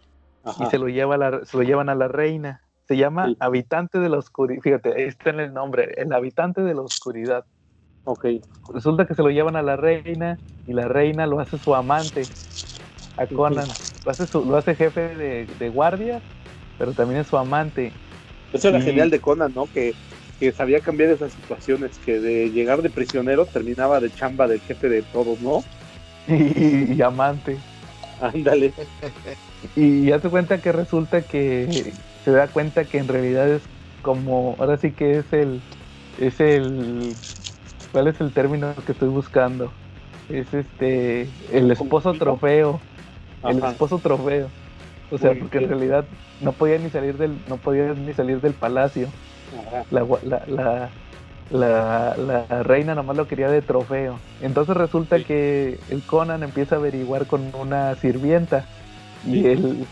C: Ajá.
B: y se lo lleva la, se lo llevan a la reina. Se llama
C: Sí.
B: Habitante de la Oscuridad. Fíjate, ahí está en el nombre, el Habitante de la Oscuridad.
C: Ok.
B: Resulta que se lo llevan a la reina y la reina lo hace su amante a Conan. Lo hace, su- lo hace jefe de, de guardia, pero también es su amante.
C: Eso era
B: Y-
C: genial de Conan, ¿no? Que, que sabía cambiar esas situaciones, que de llegar de prisionero terminaba de chamba del jefe de todos, ¿no? <laughs>
B: Y, y amante.
C: Ándale. <laughs>
B: Y ya se cuenta que resulta que se da cuenta que en realidad es como, ahora sí que es el, es el, ¿Cuál es el término que estoy buscando? Es este. El esposo trofeo. El
C: Ajá.
B: esposo trofeo. O sea, porque en realidad no podía ni salir del, no podía ni salir del palacio. La, la, la, la, reina nomás lo quería de trofeo. Entonces resulta
C: Sí.
B: que el Conan empieza a averiguar con una sirvienta y
C: Sí.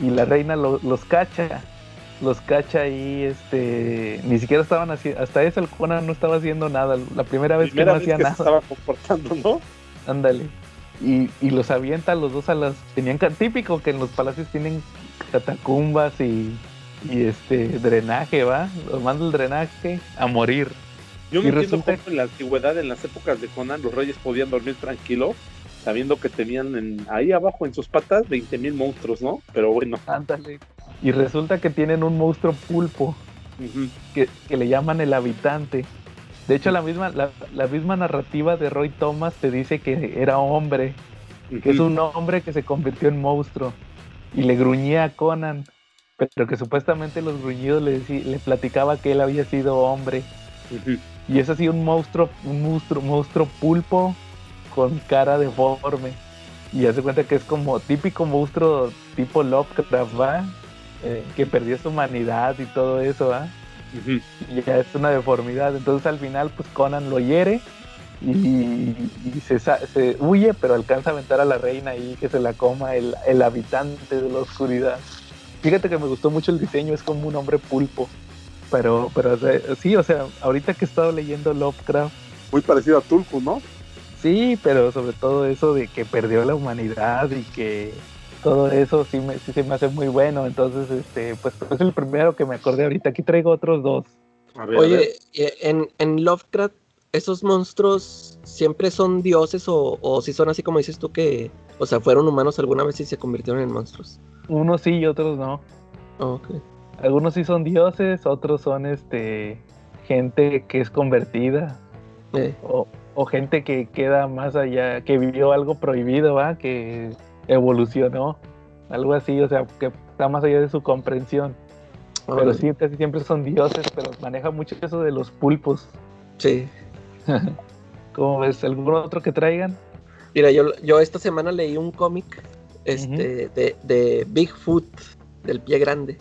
B: Y la reina lo- los cacha. Los cacha y este ni siquiera estaban haciendo hasta eso el Conan no estaba haciendo nada. La primera vez
C: Primera
B: que no
C: vez
B: hacía
C: que se
B: nada.
C: estaba comportando, ¿no?
B: Ándale. Y, y los avienta los dos a las. Tenían típico que en los palacios tienen catacumbas y, y este drenaje, ¿va? Los manda el drenaje a morir.
C: Yo no
B: Y
C: entiendo
B: resulta-
C: cómo en la antigüedad, en las épocas de Conan, los reyes podían dormir tranquilos, sabiendo que tenían en- ahí abajo en sus patas 20.000 monstruos, ¿no? Pero bueno.
B: Ándale. Y resulta que tienen un monstruo pulpo que, que le llaman el habitante. De hecho, la misma, la, la misma narrativa de Roy Thomas te dice que era hombre, que es un hombre que se convirtió en monstruo y le gruñía a Conan, pero que supuestamente los gruñidos le, decí- le platicaba que él había sido hombre. Y es así un monstruo, un monstruo, monstruo pulpo con cara deforme. Y hace cuenta que es como típico monstruo tipo Lovecraft, ¿va? Eh, que perdió su humanidad y todo eso, ¿va? Y ya es una deformidad. Entonces al final, pues Conan lo hiere y, y se, huye, pero alcanza a aventar a la reina ahí que se la coma el, el habitante de la oscuridad. Fíjate que me gustó mucho el diseño, es como un hombre pulpo. Pero, pero o sea, sí, o sea, ahorita que he estado leyendo Lovecraft,
C: Muy parecido a Tulku, ¿no?
B: Sí, pero sobre todo eso de que perdió la humanidad y que todo eso sí, me, sí se me hace muy bueno. Entonces, este, pues es el primero que me acordé ahorita. Aquí traigo otros dos.
C: A ver, a ver.
D: Oye, en, en Lovecraft, ¿esos monstruos siempre son dioses o, o si son así como dices tú que, o sea, fueron humanos alguna vez y se convirtieron en monstruos?
B: Unos sí y otros no.
D: Ok.
B: Algunos sí son dioses, otros son este gente que es convertida
D: Eh,
B: o, o gente que queda más allá, que vivió algo prohibido, ¿va? Que evolucionó, algo así, o sea, que está más allá de su comprensión. Pero sí, casi siempre son dioses, pero maneja mucho eso de los pulpos.
D: Sí. <laughs>
B: ¿Cómo ves? ¿Algún otro que traigan?
D: Mira, yo, yo esta semana leí un cómic este, de, de Bigfoot, del pie grande.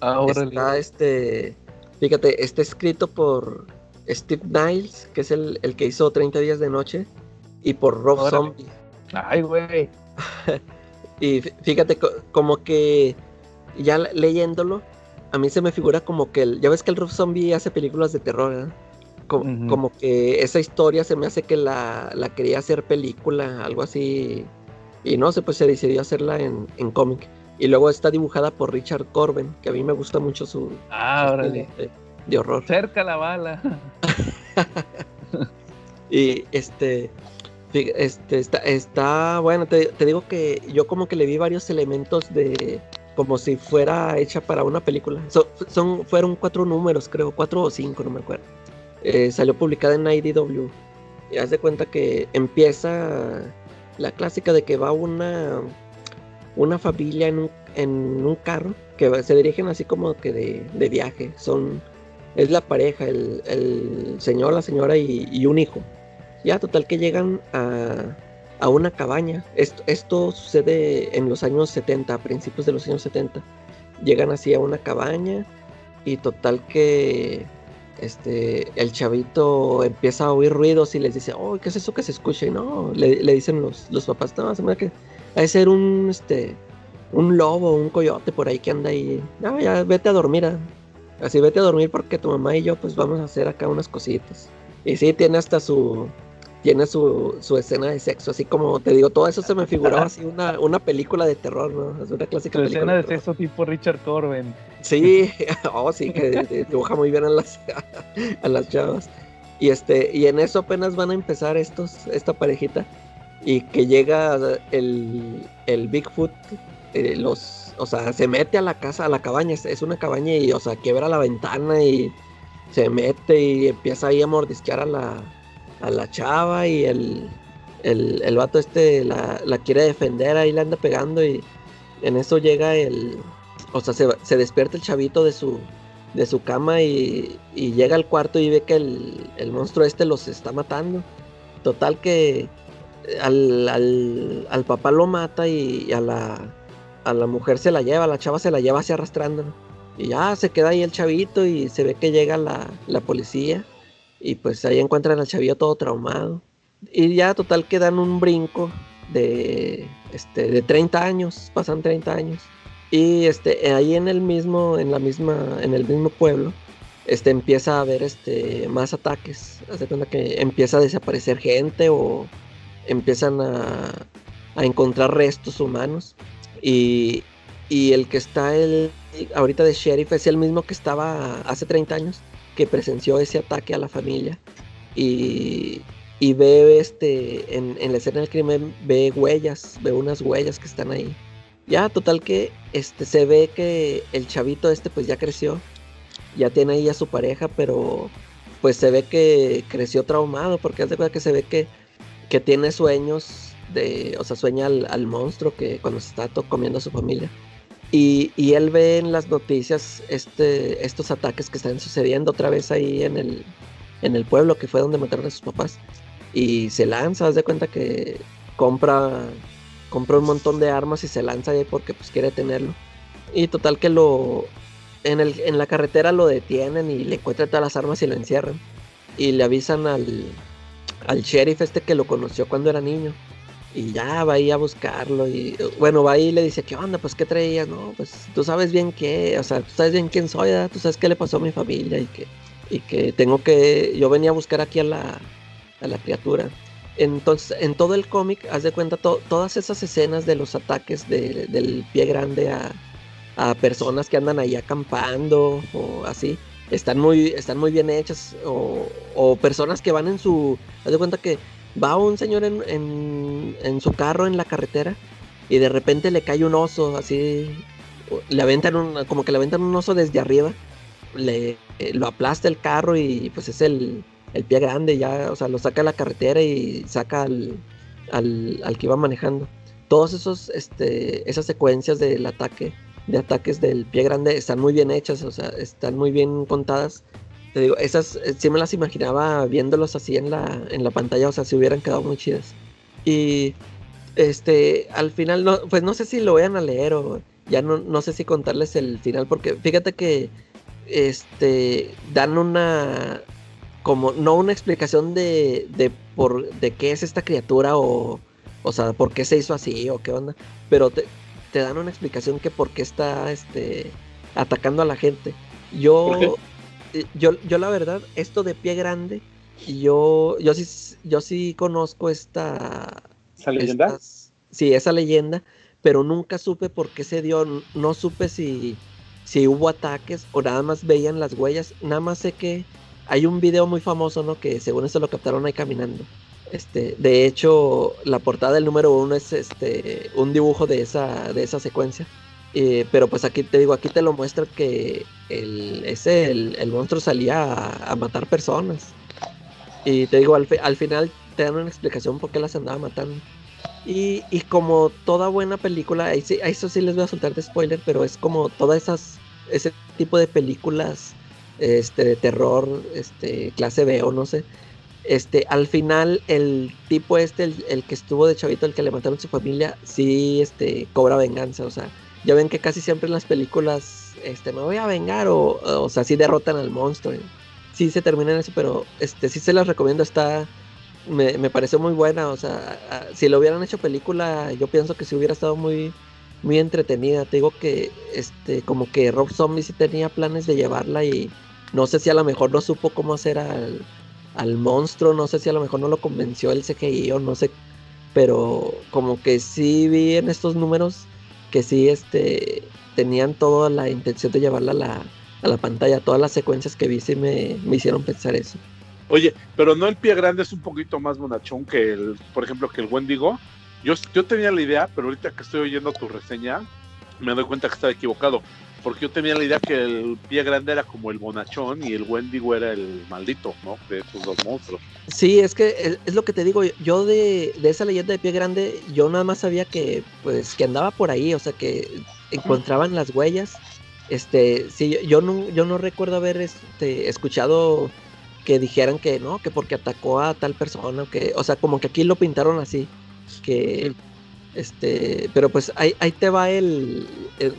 B: Ah, órale.
D: Está este, fíjate, está escrito por Steve Niles, que es el, el que hizo 30 días de noche, y por Rob
B: Órale.
D: Zombie.
B: Ay, güey. <laughs>
D: Y fí- fíjate, co- como que ya le- leyéndolo, a mí se me figura como que, el, ya ves que el Rob Zombie hace películas de terror, ¿verdad? Co-
B: Ujú.
D: Como que esa historia se me hace que la, la quería hacer película, algo así. Y no sé, pues se decidió hacerla en, en cómic. Y luego está dibujada por Richard Corben, que a mí me gusta mucho su,
B: Ah,
D: su
B: órale.
D: estilo de, horror.
B: Cerca la bala. <laughs>
D: Y este, este está, está bueno, te, te digo que yo como que le vi varios elementos de como si fuera hecha para una película. So- son, fueron cuatro números, creo, cuatro o cinco, no me acuerdo. Eh, salió publicada en IDW. Y haz de cuenta que empieza la clásica de que va una, una familia en un, en un carro que se dirigen así como que de, de viaje. Son, es la pareja, el, el señor, la señora y, un hijo. Ya, total que llegan a, a una cabaña. Esto, esto sucede en los años 70, a principios de los años 70. Llegan así a una cabaña y total que este, el chavito empieza a oír ruidos y les dice, oh, ¿qué es eso que se escucha? Y no, le, le dicen los, los papás, no, se me hace que ha de ser un, este, un lobo, un coyote por ahí que anda ahí. No, ya vete a dormir. ah. Así vete a dormir porque tu mamá y yo pues vamos a hacer acá unas cositas. Y sí, tiene hasta su, tiene su, su escena de sexo, así como te digo, todo eso se me figuraba así una, una película de terror, ¿no? Es una clásica
B: Su
D: película
B: escena de
D: terror.
B: sexo tipo Richard Corben.
D: Sí, <laughs> oh sí, que dibuja muy bien a las, <laughs> a las chavas. Y este, y en eso apenas van a empezar estos, esta parejita. Y que llega el, el Bigfoot, eh, los, o sea, se mete a la casa, a la cabaña, es, una cabaña y, o sea, quiebra la ventana y se mete y empieza ahí a mordisquear a la, a la chava y el, el, el vato este la, la quiere defender, ahí le anda pegando y en eso llega el, o sea, se, se despierta el chavito de su, de su cama y, y llega al cuarto y ve que el, el monstruo este los está matando. Total que al, al, al papá lo mata y, a, la, a la mujer se la lleva, la chava se la lleva así arrastrando. Y ya se queda ahí el chavito y se ve que llega la, la policía y pues ahí encuentran al chavillo todo traumado. Y ya total que dan un brinco de, este, de 30 años, pasan 30 años. Y este, ahí en el mismo, en la misma, en el mismo pueblo, este, empieza a haber este, más ataques. Hace cuenta que empieza a desaparecer gente o empiezan a, a encontrar restos humanos. Y, y, el que está el, ahorita de sheriff es el mismo que estaba hace 30 años, que presenció ese ataque a la familia. Y, y ve este, en, en la escena del crimen, ve huellas, ve unas huellas que están ahí. Ya, total que este, se ve que el chavito este pues ya creció ya tiene ahí a su pareja, pero pues se ve que creció traumado, porque hace cuenta que se ve que, que tiene sueños de, o sea, sueña al, monstruo que cuando se está comiendo a su familia. Y, y, él ve en las noticias este, estos ataques que están sucediendo otra vez ahí en el, en el pueblo, que fue donde mataron a sus papás. Y se lanza, haz de cuenta que compra, compra un montón de armas y se lanza ahí porque pues quiere tenerlo. Y total que lo, en, el, en la carretera lo detienen y le encuentran todas las armas y lo encierran. Y le avisan al, al sheriff este que lo conoció cuando era niño. Y ya va ahí a buscarlo. Y bueno, va ahí y le dice, ¿qué onda? Pues, ¿qué traías? No, pues tú sabes bien qué, o sea, tú sabes bien quién soy, tú sabes qué le pasó a mi familia y que, y que tengo que, yo venía a buscar aquí a la, a la criatura. Entonces, en todo el cómic, haz de cuenta todas esas escenas de los ataques del pie grande a, a personas que andan ahí acampando o así. Están muy, están muy bien hechas. O, personas que van en su. Haz de cuenta que va un señor en, en, su carro en la carretera y de repente le cae un oso así. Le aventan un, como que le aventan un oso desde arriba. Le, lo aplasta el carro y pues es el, el pie grande ya. O sea, lo saca a la carretera y saca al, al, al que iba manejando. Todos esos, este, esas secuencias del ataque de ataques del pie grande están muy bien hechas, o sea, están muy bien contadas. Te digo, esas eh, sí me las imaginaba viéndolos así en la, en la pantalla, o sea, si hubieran quedado muy chidas. Y este, al final, no, pues no sé si lo vayan a leer o ya no, no sé si contarles el final, porque fíjate que este, dan una, como, no una explicación de, de, por, de qué es esta criatura o, o sea, por qué se hizo así o qué onda, pero te, te dan una explicación que por qué está este, atacando a la gente. Yo, yo, yo la verdad, esto de pie grande, yo, yo sí, yo sí conozco esta.
C: ¿Esa leyenda?
D: sí, esa leyenda, pero nunca supe por qué se dio, no supe si, si hubo ataques o nada más veían las huellas, nada más sé que hay un video muy famoso, ¿no? Que según eso lo captaron ahí caminando. Este, de hecho, la portada del número uno es este un dibujo de esa, de esa secuencia. Eh, pero pues aquí te digo, aquí te lo muestra que el, ese, el, monstruo salía a, matar personas. Y te digo, al, al, final te dan una explicación por qué las andaba matando. Y, y como toda buena película, ahí sí, eso sí les voy a soltar de spoiler, pero es como todas esas, ese tipo de películas este, de terror, este, clase B o no sé, este, al final, el tipo este, el, que estuvo de chavito, el que le mataron su familia, sí, este, cobra venganza. O sea, ya ven que casi siempre en las películas, este, me voy a vengar, o, o sea, sí derrotan al monstruo. Sí se termina en eso, pero este, sí se las recomiendo, está, me, me pareció muy buena. O sea, si lo hubieran hecho película, yo pienso que sí hubiera estado muy, muy entretenida. Te digo que, este, como que Rob Zombie sí tenía planes de llevarla y no sé si a lo mejor no supo cómo hacer al al monstruo, no sé si a lo mejor no lo convenció el CGI o no sé, pero como que sí vi en estos números que sí este, tenían toda la intención de llevarla a la, a la pantalla, todas las secuencias que vi sí me, hicieron pensar eso.
C: Oye, pero no el pie grande es un poquito más bonachón que el, por ejemplo, que el Wendigo. Yo, yo tenía la idea, pero ahorita que estoy oyendo tu reseña, me doy cuenta que estaba equivocado porque yo tenía la idea que el pie grande era como el bonachón y el Wendigo era el maldito, ¿no? De esos dos monstruos.
D: Sí, es que es, lo que te digo, yo de, esa leyenda de pie grande, yo nada más sabía que, pues, que andaba por ahí, o sea, que encontraban las huellas. Este, sí, yo no, yo no recuerdo haber este, escuchado que dijeran que no, que porque atacó a tal persona, que, o sea, como que aquí lo pintaron así, que este, pero pues ahí, ahí te va el,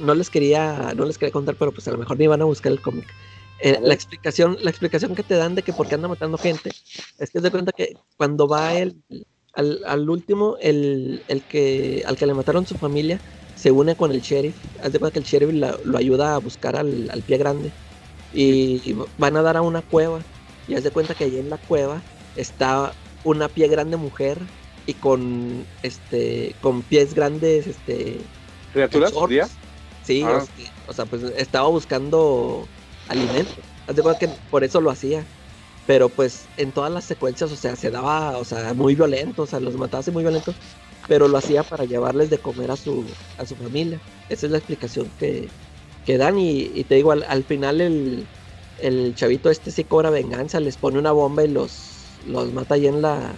D: no les quería, no les quería contar, pero pues a lo mejor ni van a buscar el cómic. Eh, la explicación, la explicación que te dan de que por qué anda matando gente, es que te cuenta que cuando va él, al, al último, el, el, que, al que le mataron su familia, se une con el sheriff. Haz de cuenta que el sheriff lo ayuda a buscar al, al, pie grande. Y van a dar a una cueva. Y haz de cuenta que allí en la cueva está una pie grande mujer y con este con pies grandes este
C: criaturas
D: sí ah. o, sea pues estaba buscando alimento. Haz de cuenta que por eso lo hacía. Pero pues en todas las secuencias o sea se daba o sea muy violento o sea los mataba así muy violentos pero lo hacía para llevarles de comer a su a su familia. Esa es la explicación que, que dan y, te digo al, final el, el chavito este sí cobra venganza les pone una bomba y los los mata ahí en la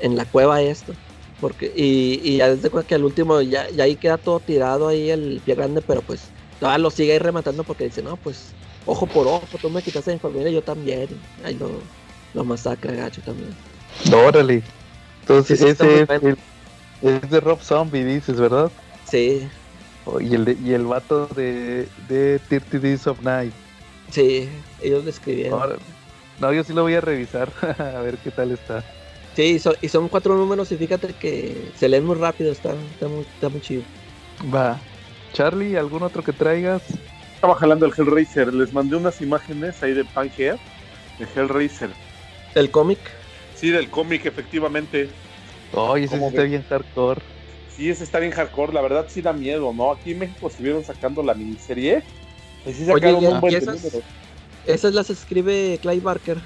D: en la cueva esto. Porque, y, y ya desde que al último ya, ya ahí queda todo tirado ahí el pie grande, pero pues todavía lo sigue ahí rematando porque dice, no, pues ojo por ojo, tú me quitaste mi familia, yo también. Ahí lo, lo masacra gacho también.
B: Órale. Entonces ese es, el, es de Rob Zombie, dices, ¿verdad?
D: Sí.
B: Oh, y, el y el vato de, de 30 Days of Night.
D: Sí, ellos lo escribieron.
B: No, yo sí lo voy a revisar, <laughs> a ver qué tal está.
D: Sí, y son cuatro números y fíjate que se leen muy rápido, está, está, muy, está muy chido.
B: Va. Charlie, ¿algún otro que traigas?
C: Estaba jalando el Hellraiser, les mandé unas imágenes ahí de Pangea, de Hellraiser.
D: ¿El cómic?
C: Sí, del cómic, efectivamente.
B: Oye, ese está bien hardcore.
C: Sí, ese está bien hardcore, la verdad sí da miedo, ¿no? Aquí en México estuvieron sacando la miniserie. Y sí sacaron un buen
D: esas, esas las escribe Clive Barker.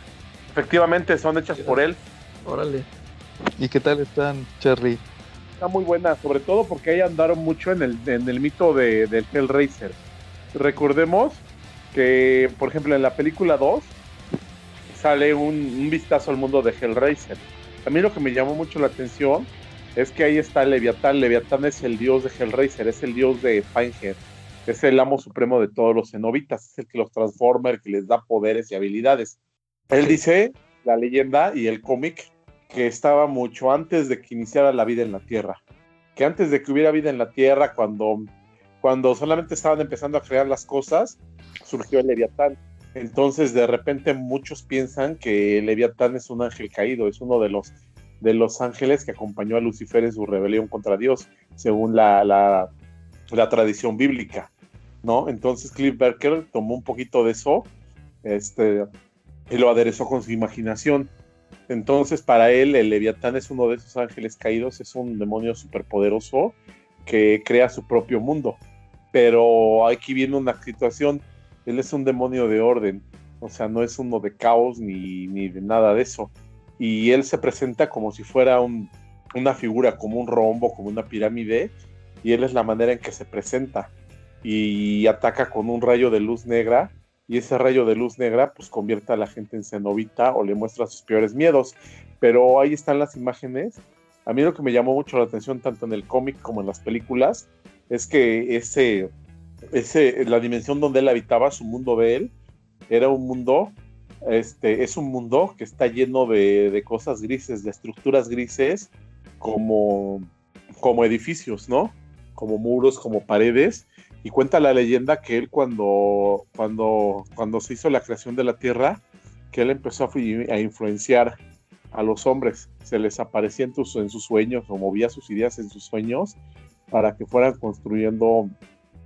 C: Efectivamente, son hechas por él.
D: Órale.
B: ¿Y qué tal están, Cherry?
C: Está muy buena, sobre todo porque ahí andaron mucho en el, en el mito de, del Hellraiser. Recordemos que, por ejemplo, en la película 2 sale un, vistazo al mundo de Hellraiser. A mí lo que me llamó mucho la atención es que ahí está Leviatán. Leviatán es el dios de Hellraiser, es el dios de Pinehead. Es el amo supremo de todos los cenobitas, es el que los transforma, el que les da poderes y habilidades. Él dice, la leyenda y el cómic, que estaba mucho antes de que iniciara la vida en la Tierra. Que antes de que hubiera vida en la Tierra, cuando, cuando solamente estaban empezando a crear las cosas, surgió el Leviatán. Entonces, de repente, muchos piensan que el Leviatán es un ángel caído, es uno de los, de los ángeles que acompañó a Lucifer en su rebelión contra Dios, según la, la, tradición bíblica. ¿no? Entonces, Cliff Berker tomó un poquito de eso este, y lo aderezó con su imaginación entonces, para él, el Leviatán es uno de esos ángeles caídos, es un demonio superpoderoso que crea su propio mundo. Pero aquí viene una situación, él es un demonio de orden, o sea, no es uno de caos ni, ni de nada de eso. Y él se presenta como si fuera una figura, como un rombo, como una pirámide, y él es la manera en que se presenta. Y ataca con un rayo de luz negra y ese rayo de luz negra pues convierte a la gente en cenobita o le muestra sus peores miedos. Pero ahí están las imágenes. A mí lo que me llamó mucho la atención tanto en el cómic como en las películas es que ese, ese, la dimensión donde él habitaba, su mundo de él, era un mundo, este, es un mundo que está lleno de, de cosas grises, de estructuras grises como, como edificios, ¿no? Como muros, como paredes, y cuenta la leyenda que él cuando, cuando, cuando se hizo la creación de la tierra, que él empezó a, influenciar a los hombres, se les aparecía en, en sus sueños o movía sus ideas en sus sueños para que fueran construyendo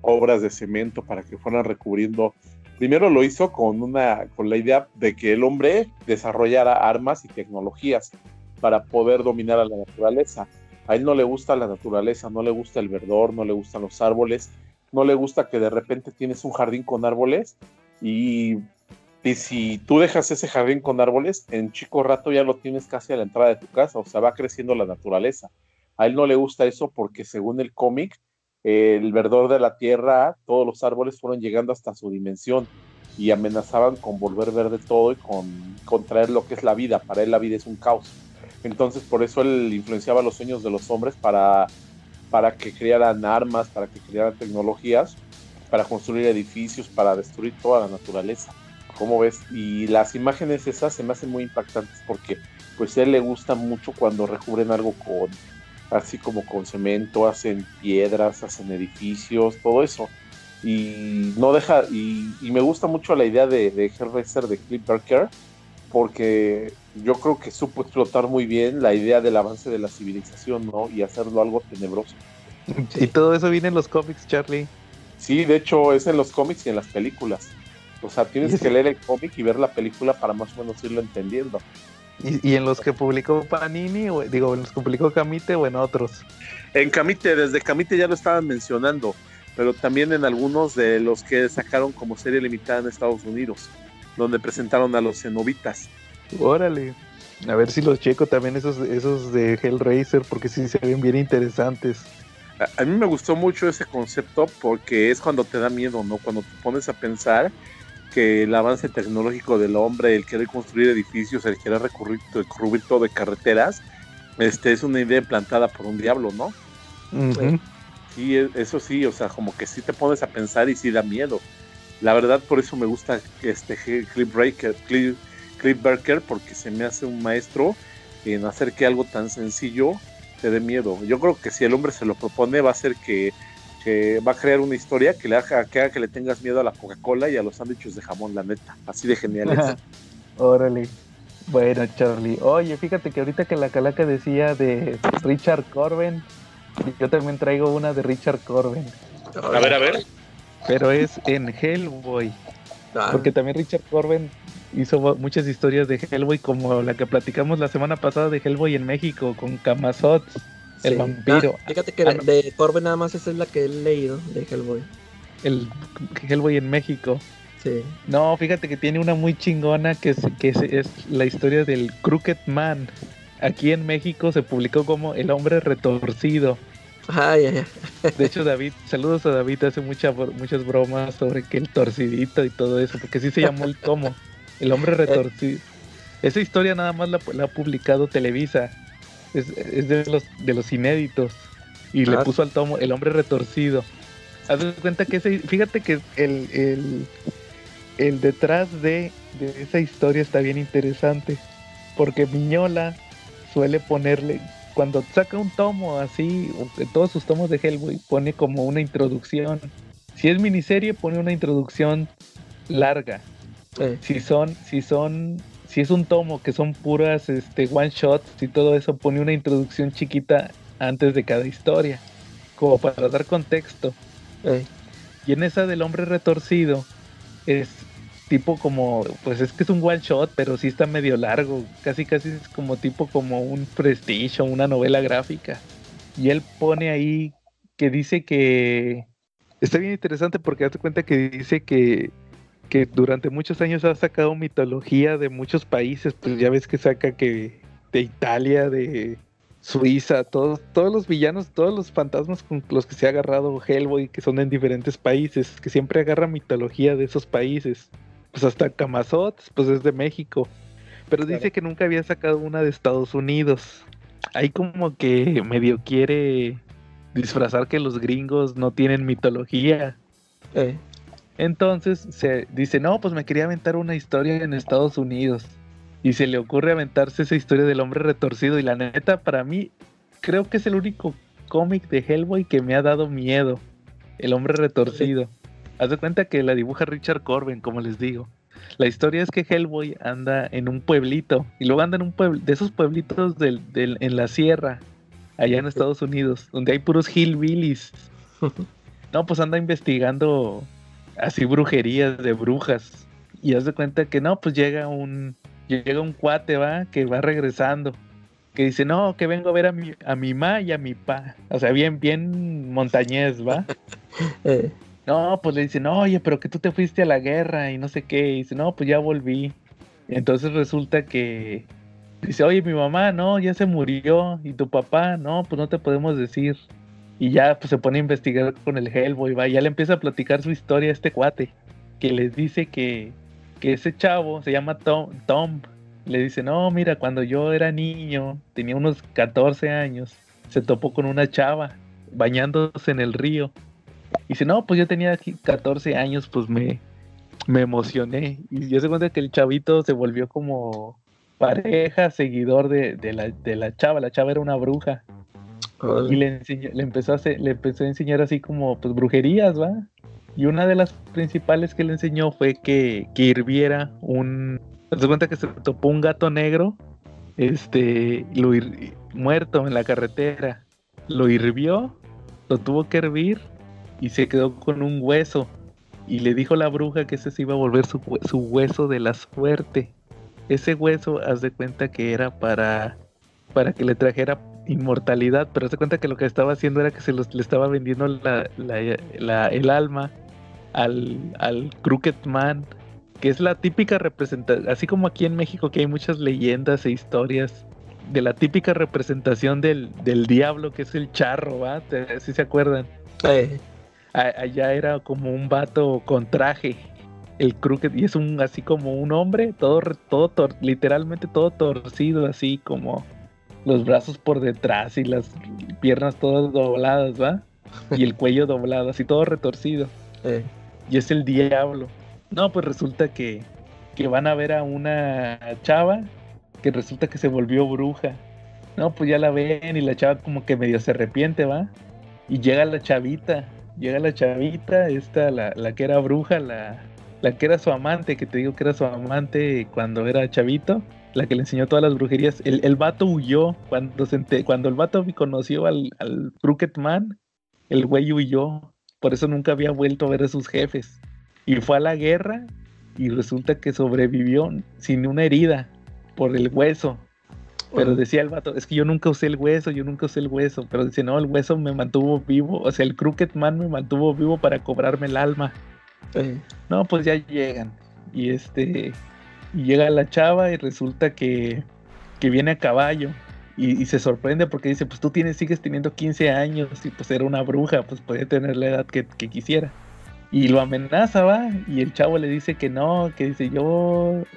C: obras de cemento, para que fueran recubriendo. Primero lo hizo con, una, con la idea de que el hombre desarrollara armas y tecnologías para poder dominar a la naturaleza. A él no le gusta la naturaleza, no le gusta el verdor, no le gustan los árboles, no le gusta que de repente tienes un jardín con árboles y, si tú dejas ese jardín con árboles, en chico rato ya lo tienes casi a la entrada de tu casa, o sea, va creciendo la naturaleza. A él no le gusta eso porque según el cómic, el verdor de la tierra, todos los árboles fueron llegando hasta su dimensión y amenazaban con volver verde todo y con, con traer lo que es la vida. Para él la vida es un caos. Entonces por eso él influenciaba los sueños de los hombres para para que crearan armas, para que crearan tecnologías, para construir edificios, para destruir toda la naturaleza. ¿Cómo ves? Y las imágenes esas se me hacen muy impactantes porque pues a él le gusta mucho cuando recubren algo con, así como con cemento, hacen piedras, hacen edificios, todo eso. Y no deja, y, me gusta mucho la idea de, de Hellraiser de Cliff Barker, porque yo creo que supo explotar muy bien la idea del avance de la civilización, ¿no? Y hacerlo algo tenebroso.
B: Y todo eso viene en los cómics, Charlie.
C: Sí, de hecho es en los cómics y en las películas. O sea, tienes que leer el cómic y ver la película para más o menos irlo entendiendo.
B: ¿Y, en los que publicó Panini, o, digo, en los que publicó Camite o en otros?
C: En Camite, desde Camite ya lo estaban mencionando, pero también en algunos de los que sacaron como serie limitada en Estados Unidos, donde presentaron a los cenobitas.
B: Órale. A ver si los checo también esos, esos de Hellraiser, porque sí se ven bien interesantes.
C: A, mí me gustó mucho ese concepto porque es cuando te da miedo, ¿no? Cuando te pones a pensar que el avance tecnológico del hombre, el querer construir edificios, el querer recurrir, recurrir todo de carreteras, este es una idea plantada por un diablo, ¿no? Sí, e, eso sí, o sea, como que sí te pones a pensar y sí da miedo. La verdad, por eso me gusta este Clip Breaker, Clip, Clip Barker, porque se me hace un maestro en hacer que algo tan sencillo te dé miedo. Yo creo que si el hombre se lo propone, va a ser que, va a crear una historia que le haga que, haga que le tengas miedo a la Coca-Cola y a los sándwiches de jamón, la neta. Así de genial. <laughs>
B: Órale. Bueno, Charlie. Oye, fíjate que ahorita que la calaca decía de Richard Corben, yo también traigo una de Richard Corben.
C: A ver, a ver.
B: Pero es en Hellboy. Ah. Porque también Richard Corben hizo muchas historias de Hellboy, como la que platicamos la semana pasada de Hellboy en México, con Camazot, el vampiro.
D: Ah, fíjate que ah, de Corben nada más esa es la que he leído de Hellboy.
B: El Hellboy en México.
D: Sí.
B: No, fíjate que tiene una muy chingona que, es, que es, la historia del Crooked Man. Aquí en México se publicó como El Hombre Retorcido.
D: Ay, ay,
B: ay. De hecho, David, saludos a David, hace mucha, muchas bromas sobre que el torcidito y todo eso, porque sí se llamó el tomo. El hombre <laughs> retorcido. Esa historia nada más la, ha publicado Televisa. Es, de, los, de los inéditos. Y le ah. puso al tomo El hombre retorcido. Haz de cuenta que ese, fíjate que el, el, el detrás de, de, esa historia está bien interesante. Porque Miñola suele ponerle, cuando saca un tomo así, todos sus tomos de Hellboy, pone como una introducción. Si es miniserie, pone una introducción larga. Si son, si son, si es un tomo que son puras este, one shots y todo eso, pone una introducción chiquita antes de cada historia, como para dar contexto. Y en esa del hombre retorcido, es tipo como, pues es que es un one shot, pero sí está medio largo, casi casi es como tipo como un prestigio, una novela gráfica. Y él pone ahí que dice que está bien interesante porque date cuenta que dice que que durante muchos años ha sacado mitología de muchos países, pues ya ves que saca que de Italia, de Suiza, todos, todos los villanos, todos los fantasmas con los que se ha agarrado Hellboy, que son en diferentes países, que siempre agarra mitología de esos países. Pues hasta Camazot, pues es de México. Pero dice que nunca había sacado una de Estados Unidos. Ahí como que medio quiere disfrazar que los gringos no tienen mitología. Eh. Entonces se dice, no, pues me quería aventar una historia en Estados Unidos. Y se le ocurre aventarse esa historia del hombre retorcido. Y la neta, para mí, creo que es el único cómic de Hellboy que me ha dado miedo. El hombre retorcido. Haz de cuenta que la dibuja Richard Corben, como les digo. La historia es que Hellboy anda en un pueblito. Y luego anda en un pueblo, de esos pueblitos en la sierra, allá en Estados Unidos, donde hay puros hillbillies. <laughs> No, pues anda investigando así brujerías de brujas. Y haz de cuenta que no, pues llega un, llega un cuate, va, que va regresando. Que dice, no, que vengo a ver a mi, a mi ma y a mi pa. O sea, bien, bien montañés, va. <laughs> No, pues le dice, no, oye, pero que tú te fuiste a la guerra y no sé qué. Y dice, no, pues ya volví. entonces resulta que dice, oye, mi mamá, no, ya se murió. Y tu papá, no, pues no te podemos decir. Y ya pues, se pone a investigar con el Hellboy, va, y ya le empieza a platicar su historia a este cuate, que les dice que, que ese chavo se llama Tom, Tom. Le dice, no, mira, cuando yo era niño, tenía unos 14 años, se topó con una chava bañándose en el río. Y dice, no, pues yo tenía 14 años, pues me, me emocioné. Y yo se cuenta que el chavito se volvió como pareja, seguidor de, de, la, de la chava. La chava era una bruja. Y le, enseñó, le, empezó a hacer, le empezó a enseñar así como pues brujerías, ¿va? Y una de las principales que le enseñó fue que, que hirviera un... Se cuenta que se topó un gato negro, este, lo hir- muerto en la carretera. Lo hirvió, lo tuvo que hervir y se quedó con un hueso. Y le dijo la bruja que ese se iba a volver su, su hueso de la suerte. Ese hueso, haz de cuenta que era para, para que le trajera inmortalidad, pero haz de cuenta que lo que estaba haciendo era que se los, le estaba vendiendo el alma al, al Crooked Man, que es la típica representación, así como aquí en México que hay muchas leyendas e historias de la típica representación del, del diablo, que es el charro, ¿va? Te- ¿Sí se acuerdan? A- allá era como un vato con traje, el crooked, y es un así como un hombre, todo, todo tor- literalmente todo torcido, así como los brazos por detrás y las piernas todas dobladas, ¿va? <laughs> Y el cuello doblado, así todo retorcido.
D: eh,
B: Y es el diablo. No, pues resulta que, que van a ver a una chava que resulta que se volvió bruja. No, pues ya la ven y la chava como que medio se arrepiente, ¿va? Y llega la chavita, llega la chavita, esta, la, la que era bruja, la, la que era su amante, que te digo que era su amante cuando era chavito, la que le enseñó todas las brujerías. El, el vato huyó cuando, se ente- cuando el vato conoció al, al Crooked Man, el güey huyó. Por eso nunca había vuelto a ver a sus jefes. Y fue a la guerra y resulta que sobrevivió sin una herida por el hueso. Pero decía el vato, es que yo nunca usé el hueso, yo nunca usé el hueso. Pero dice, no, el hueso me mantuvo vivo. O sea, el Crooked Man me mantuvo vivo para cobrarme el alma.
D: eh,
B: No, pues ya llegan. Y este. Y llega la chava y resulta que, que viene a caballo. Y, y se sorprende porque dice, pues tú tienes, sigues teniendo 15 años y pues era una bruja, pues podía tener la edad que, que quisiera. Y lo amenaza, va. Y el chavo le dice que no, que dice, yo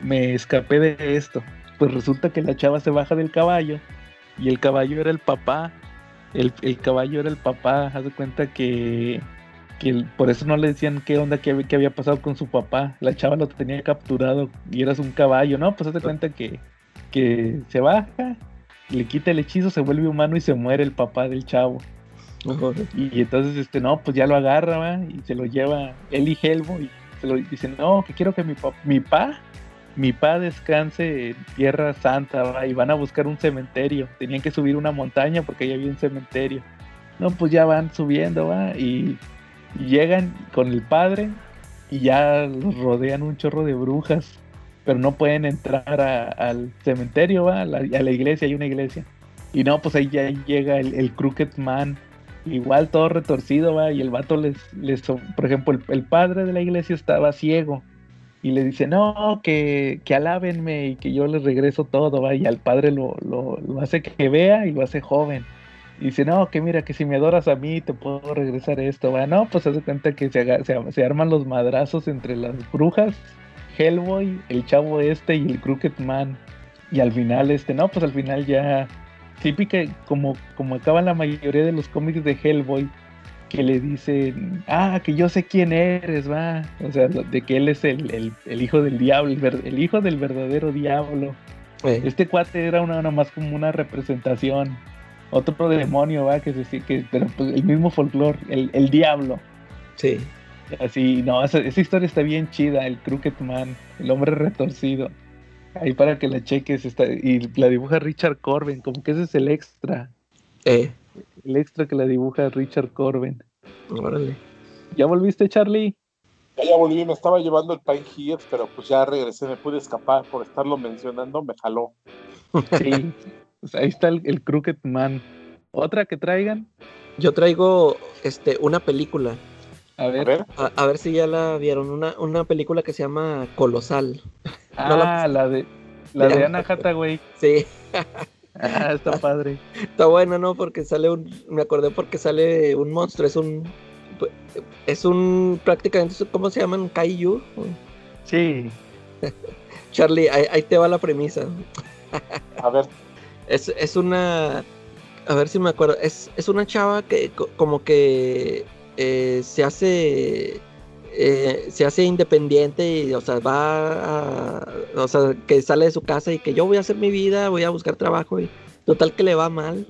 B: me escapé de esto. Pues resulta que la chava se baja del caballo. Y el caballo era el papá. El, el caballo era el papá. Haz de cuenta que que el- por eso no le decían qué onda, qué, había- qué había pasado con su papá. La chava lo tenía capturado y eras un caballo, ¿no? Pues hazte cuenta que, que se baja, le quita el hechizo, se vuelve humano y se muere el papá del chavo. Y, entonces, este, no, pues ya lo agarra, ¿va? Y se lo lleva él y Hellboy. Se lo dicen, no, que quiero que mi pa, mi pa, mi pa descanse en Tierra Santa. Y van a buscar un cementerio. Tenían que subir una montaña porque ahí había un cementerio. No, pues ya van subiendo, ¿va? Y, llegan con el padre y ya los rodean un chorro de brujas. Pero no pueden entrar al cementerio, ¿va? A la, iglesia, hay una iglesia. Y no, pues ahí ya llega el, el Crooked Man igual todo retorcido, va, y el vato les, les por ejemplo, el padre de la iglesia estaba ciego y le dice, no, que, que alábenme y que yo les regreso todo, va, y al padre lo, lo, hace que vea y lo hace joven. Y dice, no, que mira, que si me adoras a mí te puedo regresar esto, va, no, pues hace cuenta que se, se, se arman los madrazos entre las brujas, Hellboy, el chavo este y el Crooked Man. Y al final, este, no, pues al final ya típica, como, como acaban la mayoría de los cómics de Hellboy, que le dicen, ah, que yo sé quién eres, va. O sea, de que él es el, el- el hijo del diablo, el, hijo del verdadero diablo. Este cuate era una, una más como una representación. Otro demonio, va, que se que, pero pues el mismo folclore, el, el diablo.
D: sí.
B: Así, no, esa, esa historia está bien chida, el Crooked Man, el hombre retorcido. Ahí para que la cheques, está, y la dibuja Richard Corben, como que ese es el extra.
D: Eh,
B: El extra que la dibuja Richard Corben.
D: órale.
B: ¿Ya volviste, Charlie?
C: Ya, ya volví, me estaba llevando el Pine Hills, pero pues ya regresé, me pude escapar por estarlo mencionando, me jaló.
B: Sí. Pues ahí está el, el Crooked Man. ¿Otra que traigan?
D: Yo traigo este una película.
B: A ver.
D: A, a ver si ya la vieron. Una, una película que se llama Colosal. <laughs> no la-
B: Ah, la de la de
D: Ya.
B: Anna Hathaway.
D: Sí, <laughs>
B: Ah, está padre.
D: está buena, ¿no? Porque sale un. Me acordé porque sale un monstruo. Es un. Es un. Prácticamente. ¿Cómo se llaman? Kaiju.
B: Sí. <laughs>
D: Charlie, ahí, ahí te va la premisa.
C: a ver,
D: Es, es una. A ver si me acuerdo. Es, es una chava que co- como que eh, se hace. Eh, se hace independiente y, o sea, va o sea, que sale de su casa y que yo voy a hacer mi vida, voy a buscar trabajo y total que le va mal,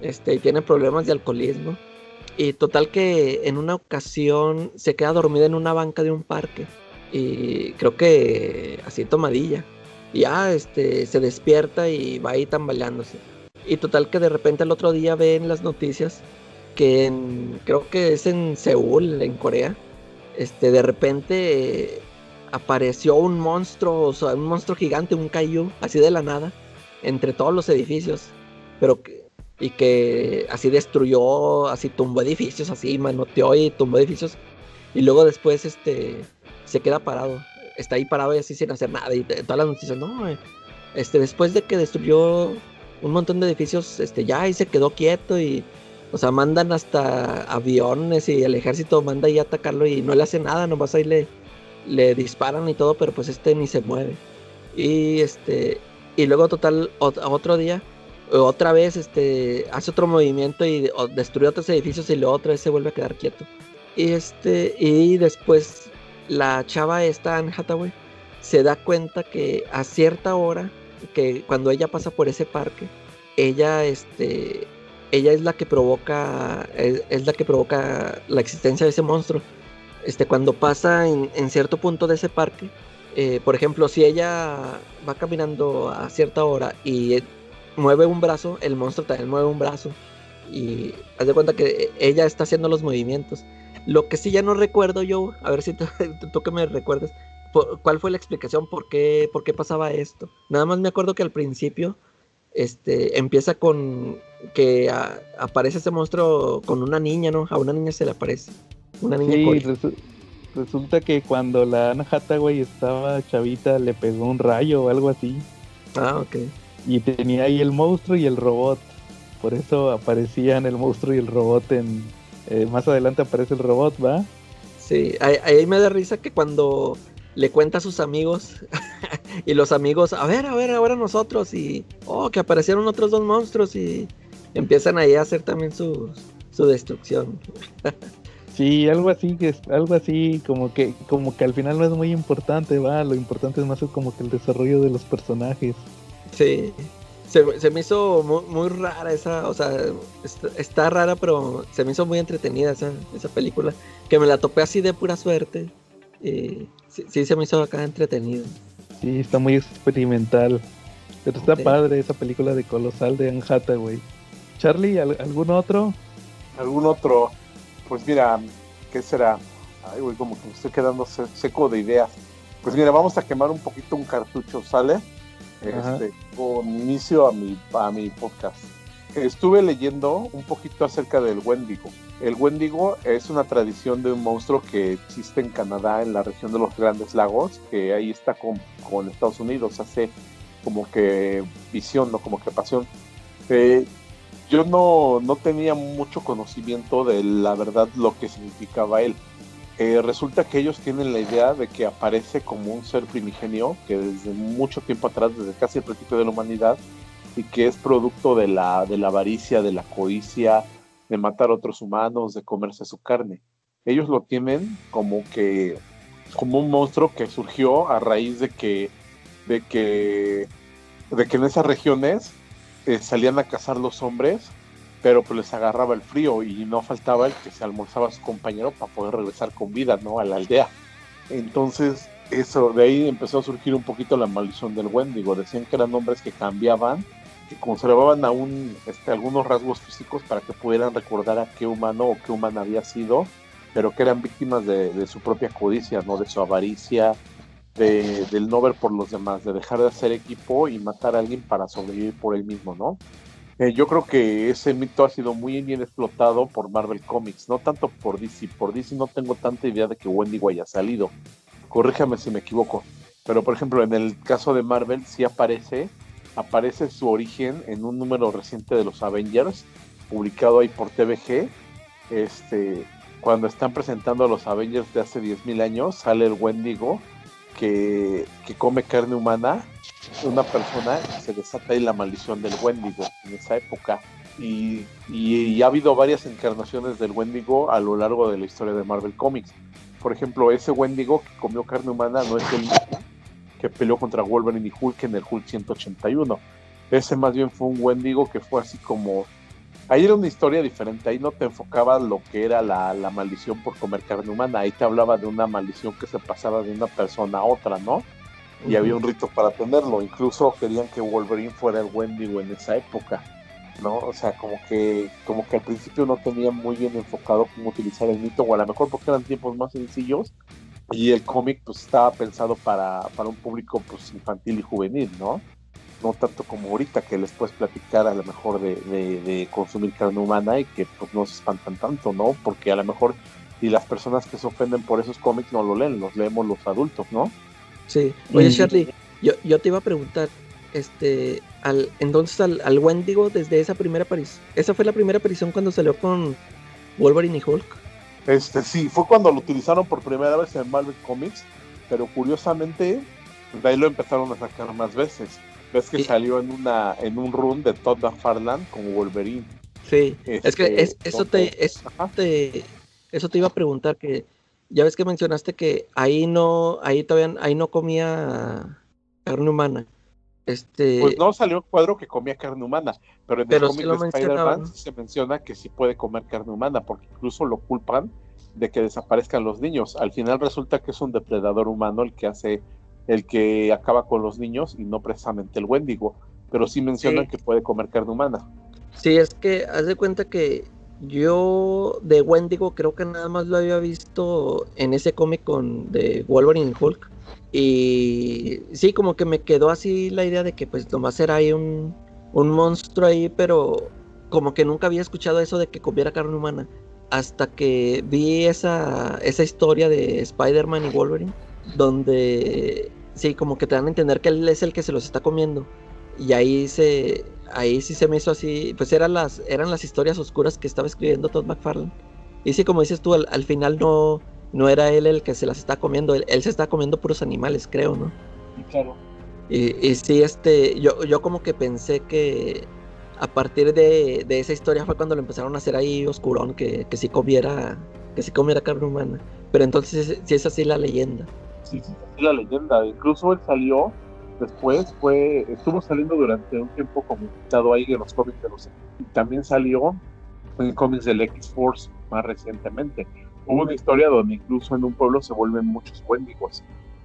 D: este, y tiene problemas de alcoholismo. Y total que en una ocasión se queda dormida en una banca de un parque. Y creo que así tomadilla. Y ya este, se despierta y va ahí tambaleándose. Y total que de repente el otro día ve en las noticias que en, creo que es en Seúl, en Corea, este, de repente apareció un monstruo, o sea, un monstruo gigante, un kaiju, así de la nada, entre todos los edificios, pero que, y que así destruyó, así tumbó edificios, así manoteó y tumbó edificios, y luego después, este, se queda parado, está ahí parado y así sin hacer nada, y todas las noticias, no, eh, este, después de que destruyó un montón de edificios, este, ya ahí se quedó quieto y o sea, mandan hasta aviones y el ejército manda ahí a atacarlo y no le hace nada, nomás ahí le, le disparan y todo, pero pues este ni se mueve. Y este y luego total otro día otra vez este hace otro movimiento y destruye otros edificios y luego otra vez se vuelve a quedar quieto. Y este y después la chava esta Anne Hathaway se da cuenta que a cierta hora que cuando ella pasa por ese parque ella este ella es la que provoca, es, la que provoca la existencia de ese monstruo. Este, cuando pasa en, cierto punto de ese parque, eh, por ejemplo, si ella va caminando a cierta hora y mueve un brazo, el monstruo también mueve un brazo. Y haz de cuenta que ella está haciendo los movimientos. Lo que sí ya no recuerdo yo, a ver si tú, <laughs> que me recuerdas, cuál fue la explicación, por qué, por qué pasaba esto. Nada más me acuerdo que al principio este, empieza con que aparece ese monstruo con una niña, ¿no? A una niña se le aparece. Una niña
B: sí, resulta que cuando la Anna Hathaway estaba chavita le pegó un rayo o algo así.
D: Ah, ok.
B: Y tenía ahí el monstruo y el robot. Por eso aparecían el monstruo y el robot en... Eh, más adelante aparece el robot, ¿va?
D: Sí, ahí me da risa que cuando le cuenta a sus amigos <laughs> y los amigos, a ver, a ver, ahora nosotros y, oh, que aparecieron otros dos monstruos y empiezan ahí a hacer también su, su destrucción.
B: sí, algo así, que es algo así como que, como que al final no es muy importante, va, lo importante es más como que el desarrollo de los personajes.
D: Sí, se, me hizo muy, rara esa, o sea, está, rara, pero se me hizo muy entretenida esa, esa película, que me la topé así de pura suerte. Y sí, se me hizo acá entretenido.
B: Sí, está muy experimental. Pero está padre esa película de Colosal de Anne Hathaway. Charlie, ¿algún otro?
C: ¿Algún otro? Pues mira, ¿qué será? Ay, güey, como que me estoy quedando seco de ideas. Pues mira, vamos a quemar un poquito un cartucho, ¿sale? Este, con inicio a mi, a mi podcast. Estuve leyendo un poquito acerca del Wendigo. El Wendigo es una tradición de un monstruo que existe en Canadá, en la región de los Grandes Lagos, que ahí está con, con Estados Unidos, hace como que visión, no como que pasión. Eh, yo no, no, tenía mucho conocimiento de la verdad lo que significaba él. Eh, resulta que ellos tienen la idea de que aparece como un ser primigenio que desde mucho tiempo atrás, desde casi el principio de la humanidad, y que es producto de la, de la avaricia, de la codicia, de matar a otros humanos, de comerse su carne. Ellos lo tienen como que como un monstruo que surgió a raíz de que de que de que en esas regiones eh, salían a cazar los hombres, pero pues les agarraba el frío y no faltaba el que se almorzaba a su compañero para poder regresar con vida, ¿no? A la aldea. Entonces, eso, de ahí empezó a surgir un poquito la maldición del Wendigo. Decían que eran hombres que cambiaban que conservaban aún este, algunos rasgos físicos para que pudieran recordar a qué humano o qué humana había sido, pero que eran víctimas de, su propia codicia, ¿no? de su avaricia, de, del no ver por los demás, de dejar de hacer equipo y matar a alguien para sobrevivir por él mismo, ¿no? Eh, yo creo que ese mito ha sido muy bien explotado por Marvel Comics, no tanto por DC. Por DC no tengo tanta idea de que Wendigo haya salido. Corríjame si me equivoco. Pero por ejemplo, en el caso de Marvel sí aparece aparece su origen en un número reciente de los Avengers, publicado ahí por TVG. Este, cuando están presentando a los Avengers de hace 10.000 años, sale el Wendigo que, come carne humana, una persona, se desata ahí la maldición del Wendigo en esa época. Y, y, ha habido varias encarnaciones del Wendigo a lo largo de la historia de Marvel Comics. por ejemplo, ese Wendigo que comió carne humana no es el mismo que peleó contra Wolverine y Hulk en el Hulk 181. Ese más bien fue un Wendigo que fue así como... Ahí era una historia diferente, ahí no te enfocaba lo que era la, la maldición por comer carne humana, ahí te hablaba de una maldición que se pasaba de una persona a otra, ¿no? Y había un rito para tenerlo, incluso querían que Wolverine fuera el Wendigo en esa época. ¿no? O sea, como que, como que al principio no tenía muy bien enfocado cómo utilizar el mito, o a lo mejor porque eran tiempos más sencillos, y el cómic pues estaba pensado para, para un público pues infantil y juvenil, ¿no? No tanto como ahorita que les puedes platicar a lo mejor de, de, consumir carne humana y que pues no se espantan tanto, ¿no? Porque a lo mejor y las personas que se ofenden por esos cómics no lo leen, los leemos los adultos, ¿no?
D: Sí. Oye, Charlie, yo, yo te iba a preguntar, este, al, entonces al, al Wendigo desde esa primera aparición. Esa fue la primera aparición cuando salió con Wolverine y Hulk.
C: Este, sí, fue cuando lo utilizaron por primera vez en Marvel Comics, pero curiosamente de ahí lo empezaron a sacar más veces. Ves que salió en una en un run de Todd McFarlane con Wolverine.
D: Sí, es que este, es, eso te, es, te, eso te iba a preguntar que ya ves que mencionaste que ahí no ahí todavía ahí no comía carne humana. Este...
C: Pues no salió un cuadro que comía carne humana, pero en el cómic de Spider-Man se menciona que sí puede comer carne humana, porque incluso lo culpan de que desaparezcan los niños. Al final resulta que es un depredador humano el que hace, el que acaba con los niños y no precisamente el Wendigo, pero sí mencionan que puede comer carne humana.
D: Sí, es que haz de cuenta que yo de Wendigo creo que nada más lo había visto en ese cómic con de Wolverine y Hulk y sí, como que me quedó así la idea de que pues nomás era ahí un, un monstruo ahí, pero como que nunca había escuchado eso de que comiera carne humana. Hasta que vi esa, esa historia de Spider-Man y Wolverine, donde sí, como que te dan a entender que él es el que se los está comiendo. Y ahí se, ahí sí se me hizo así, pues eran las, eran las historias oscuras que estaba escribiendo Todd McFarlane. Y sí, como dices tú, al final no, no era él el que se las está comiendo, él, se está comiendo puros animales, creo, ¿no?
C: Claro.
D: Y, y sí, este, yo, yo como que pensé que a partir de, esa historia fue cuando lo empezaron a hacer ahí oscurón, que, que sí comiera, que sí comiera carne humana. Pero entonces sí es así la leyenda.
C: Es así la leyenda. Incluso él salió después, fue, estuvo saliendo durante un tiempo comentado ahí en los cómics de los y también salió en cómics del X-Force más recientemente hubo una historia donde incluso en un pueblo se vuelven muchos Wendigos.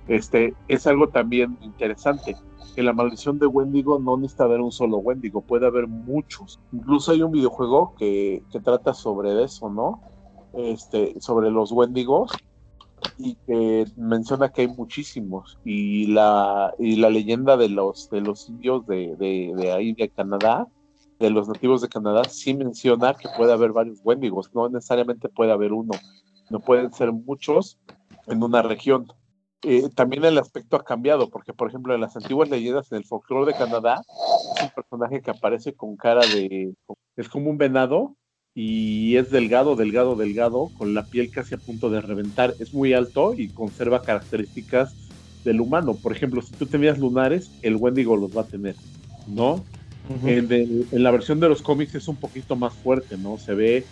C: Este, es algo también interesante, que la maldición de Wendigo no necesita haber un solo Wendigo, puede haber muchos. Incluso hay un videojuego que, que trata sobre eso, ¿no? Este, sobre los Wendigos y menciona que hay muchísimos y la y la leyenda de los de los indios de, de, de ahí de Canadá de los nativos de Canadá sí menciona que puede haber varios Wendigos no necesariamente puede haber uno no pueden ser muchos en una región. Eh, también el aspecto ha cambiado, porque por ejemplo en las antiguas leyendas en el folclore de Canadá es un personaje que aparece con cara de... es como un venado y es delgado, delgado, delgado, con la piel casi a punto de reventar. Es muy alto y conserva características del humano. Por ejemplo, si tú tenías lunares, el Wendigo los va a tener, ¿no? en, en, la versión de los cómics es un poquito más fuerte, ¿no? Se ve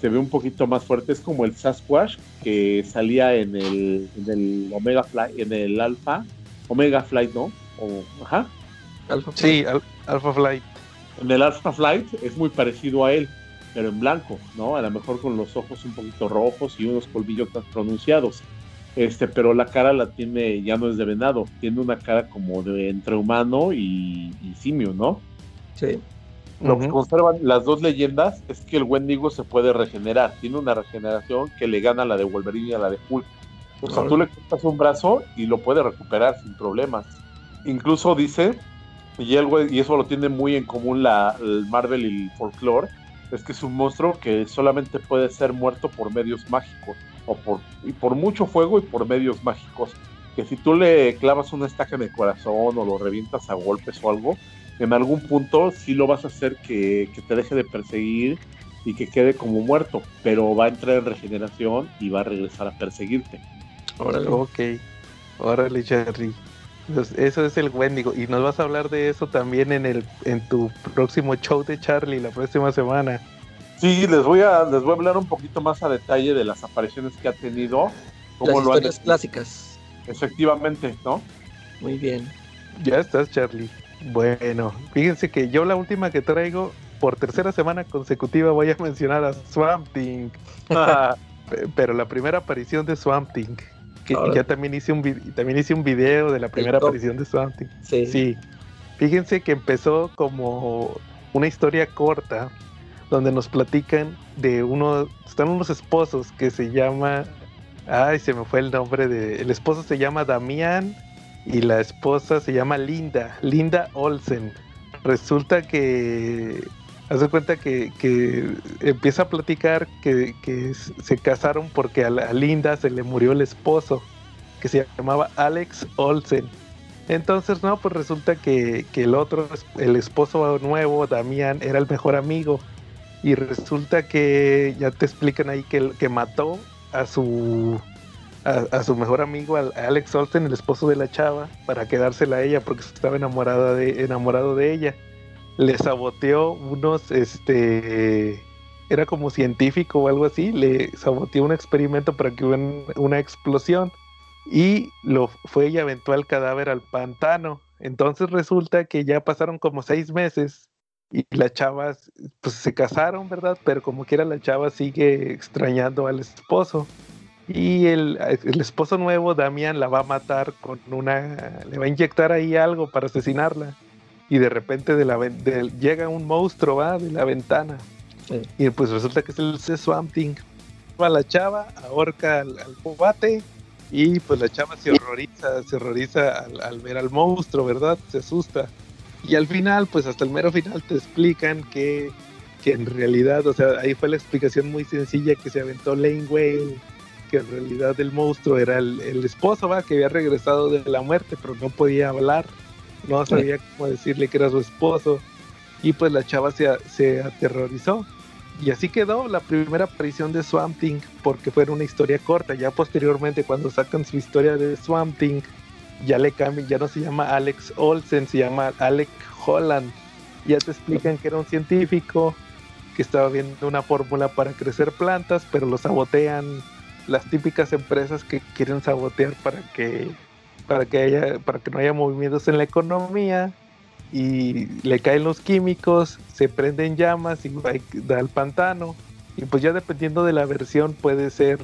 C: se ve un poquito más fuerte. Es como el Sasquatch que salía en el, en el Omega Flight, en el Alpha, Omega Flight, ¿no? O, ajá.
B: Alpha sí, Alpha Flight.
C: En el Alpha Flight es muy parecido a él, pero en blanco, ¿no? A lo mejor con los ojos un poquito rojos y unos colmillos más pronunciados. Este, pero la cara la tiene, ya no es de venado, tiene una cara como de entre humano y, y simio, ¿no?
D: Sí.
C: Lo que conservan las dos leyendas es que el Wendigo se puede regenerar. Tiene una regeneración que le gana a la de Wolverine y a la de Hulk. O sea, tú le cortas un brazo y lo puede recuperar sin problemas. Incluso dice, y, y eso lo tiene muy en común la, el Marvel y el folklore, es que es un monstruo que solamente puede ser muerto por medios mágicos. O por, y por mucho fuego y por medios mágicos. Que si tú le clavas una estaca en el corazón o lo revientas a golpes o algo, en algún punto sí lo vas a hacer que, te deje de perseguir y que quede como muerto, pero va a entrar en regeneración y va a regresar a perseguirte.
B: Órale. Ok, órale, Charlie. Pues eso es el Wendigo. Y nos vas a hablar de eso también en el en tu próximo show de Charlie la próxima semana.
C: Sí, les voy a les voy a hablar un poquito más a detalle de las apariciones que ha tenido como
D: Las
C: lo han
D: clásicas.
C: Efectivamente, ¿no?
D: Muy bien.
B: Ya estás, Charlie. Bueno, fíjense que yo la última que traigo, por tercera semana consecutiva, voy a mencionar a Swamp Thing. <laughs> <laughs> Pe- Pero la primera aparición de Swamp Thing. Que
D: Ahora.
B: ya también hice un también hice un video de la primera aparición de Swamp Thing.
D: Sí.
B: Sí. Fíjense que empezó como una historia corta donde nos platican de uno, están unos esposos que se llama, ay, se me fue el nombre de, el esposo se llama Damián y la esposa se llama Linda, Linda Olsen. Resulta que, hace cuenta que, que empieza a platicar que, que se casaron porque a, Linda se le murió el esposo, que se llamaba Alex Olsen. Entonces, no, pues resulta que, que el otro, el esposo nuevo, Damián, era el mejor amigo. Y resulta que ya te explican ahí que, que mató a su a, su mejor amigo, Alex Olsen, el esposo de la chava, para quedársela a ella porque estaba enamorada de, enamorado de ella. Le saboteó unos, este, era como científico o algo así, le saboteó un experimento para que hubiera un- una explosión y lo fue y aventó al cadáver al pantano. Entonces resulta que ya pasaron como seis meses y las chavas pues se casaron, ¿verdad? Pero como quiera la chava sigue extrañando al esposo. Y el, el esposo nuevo, Damián, la va a matar con una... le va a inyectar ahí algo para asesinarla. Y de repente de la, de- llega un monstruo, va, de la ventana.
D: Sí.
B: Y pues resulta que es el Swamp Thing. Va la chava, ahorca al, al combate y pues la chava se horroriza, se horroriza al, al ver al monstruo, ¿verdad? Se asusta. Y al final, pues hasta el mero final te explican que, que en realidad, o sea, ahí fue la explicación muy sencilla que se aventó Lane Whale, que en realidad el monstruo era el, el esposo, va, que había regresado de la muerte, pero no podía hablar, no sabía cómo decirle que era su esposo. Y pues la chava se, se aterrorizó. Y así quedó la primera aparición de Swamp Thing, porque fue una historia corta. Ya posteriormente, cuando sacan su historia de Swamp Thing, ya le cambian, ya no se llama Alex Olsen, se llama Alec Holland. Ya te explican que era un científico que estaba viendo una fórmula para crecer plantas, pero lo sabotean las típicas empresas que quieren sabotear para que para que haya para que no haya movimientos en la economía y le caen los químicos, se prenden llamas y va- da al pantano. Y pues ya dependiendo de la versión puede ser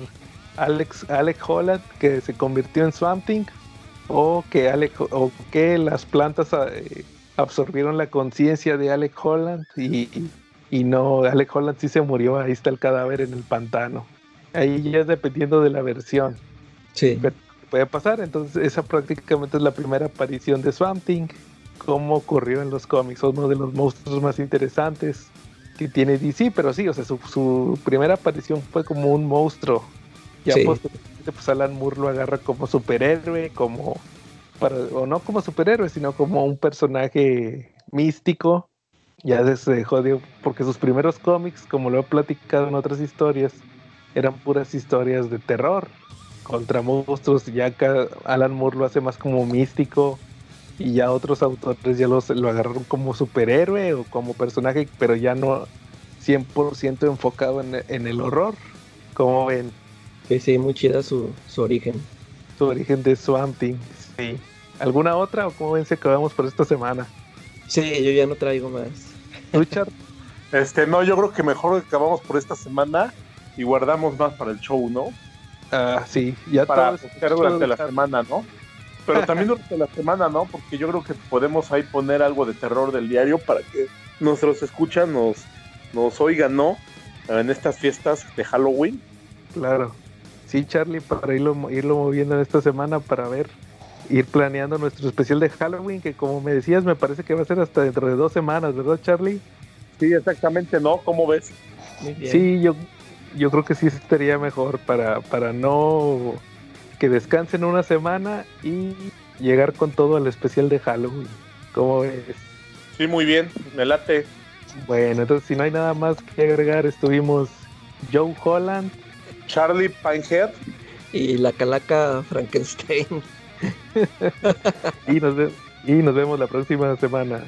B: Alex, Alec Holland que se convirtió en Swamp Thing o que, Alec, o que las plantas eh, absorbieron la conciencia de Alec Holland y, y no, Alec Holland sí se murió, ahí está el cadáver en el pantano. Ahí ya es dependiendo de la versión
D: Sí.
B: Pero- puede pasar. Entonces, esa prácticamente es la primera aparición de Swamp Thing, como ocurrió en los cómics, uno de los monstruos más interesantes que tiene DC, pero sí, o sea, su, su primera aparición fue como un monstruo. Ya
D: Sí.
B: posteriormente, pues Alan Moore lo agarra como superhéroe, como para, o no como superhéroe, sino como un personaje místico. Ya se dejó de, porque sus primeros cómics, como lo he platicado en otras historias, eran puras historias de terror contra monstruos. Ya acá Alan Moore lo hace más como místico y ya otros autores ya los, lo agarraron como superhéroe o como personaje, pero ya no 100% enfocado en, en el horror. Como ven,
D: Sí, sí, muy chida su, su origen.
B: su origen de Swamp Thing. Sí. ¿Alguna otra o cómo ven si acabamos por esta semana?
D: Sí, yo ya no traigo más.
B: Richard, <laughs>
C: Este, no, yo creo que mejor acabamos por esta semana y guardamos más para el show, ¿no?
B: Ah, sí, ya
C: Para hacer durante
B: todo
C: la semana, ¿no? Pero también durante la semana, ¿no? Porque yo creo que podemos ahí poner algo de terror del diario para que nuestros escuchan nos, nos oigan, ¿no? En estas fiestas de Halloween.
B: Claro. Sí, Charlie, para irlo, irlo moviendo en esta semana para ver, ir planeando nuestro especial de Halloween, que como me decías, me parece que va a ser hasta dentro de dos semanas, ¿verdad, Charlie?
C: Sí, exactamente, ¿no? ¿Cómo ves?
B: Sí, yo, yo creo que sí estaría mejor para, para no que descansen una semana y llegar con todo al especial de Halloween. ¿Cómo ves?
C: Sí, muy bien, me late.
B: Bueno, entonces si no hay nada más que agregar, estuvimos Joe Holland.
C: Charlie Pinehead.
D: Y la calaca Frankenstein. <laughs>
B: y nos, y nos vemos la próxima semana.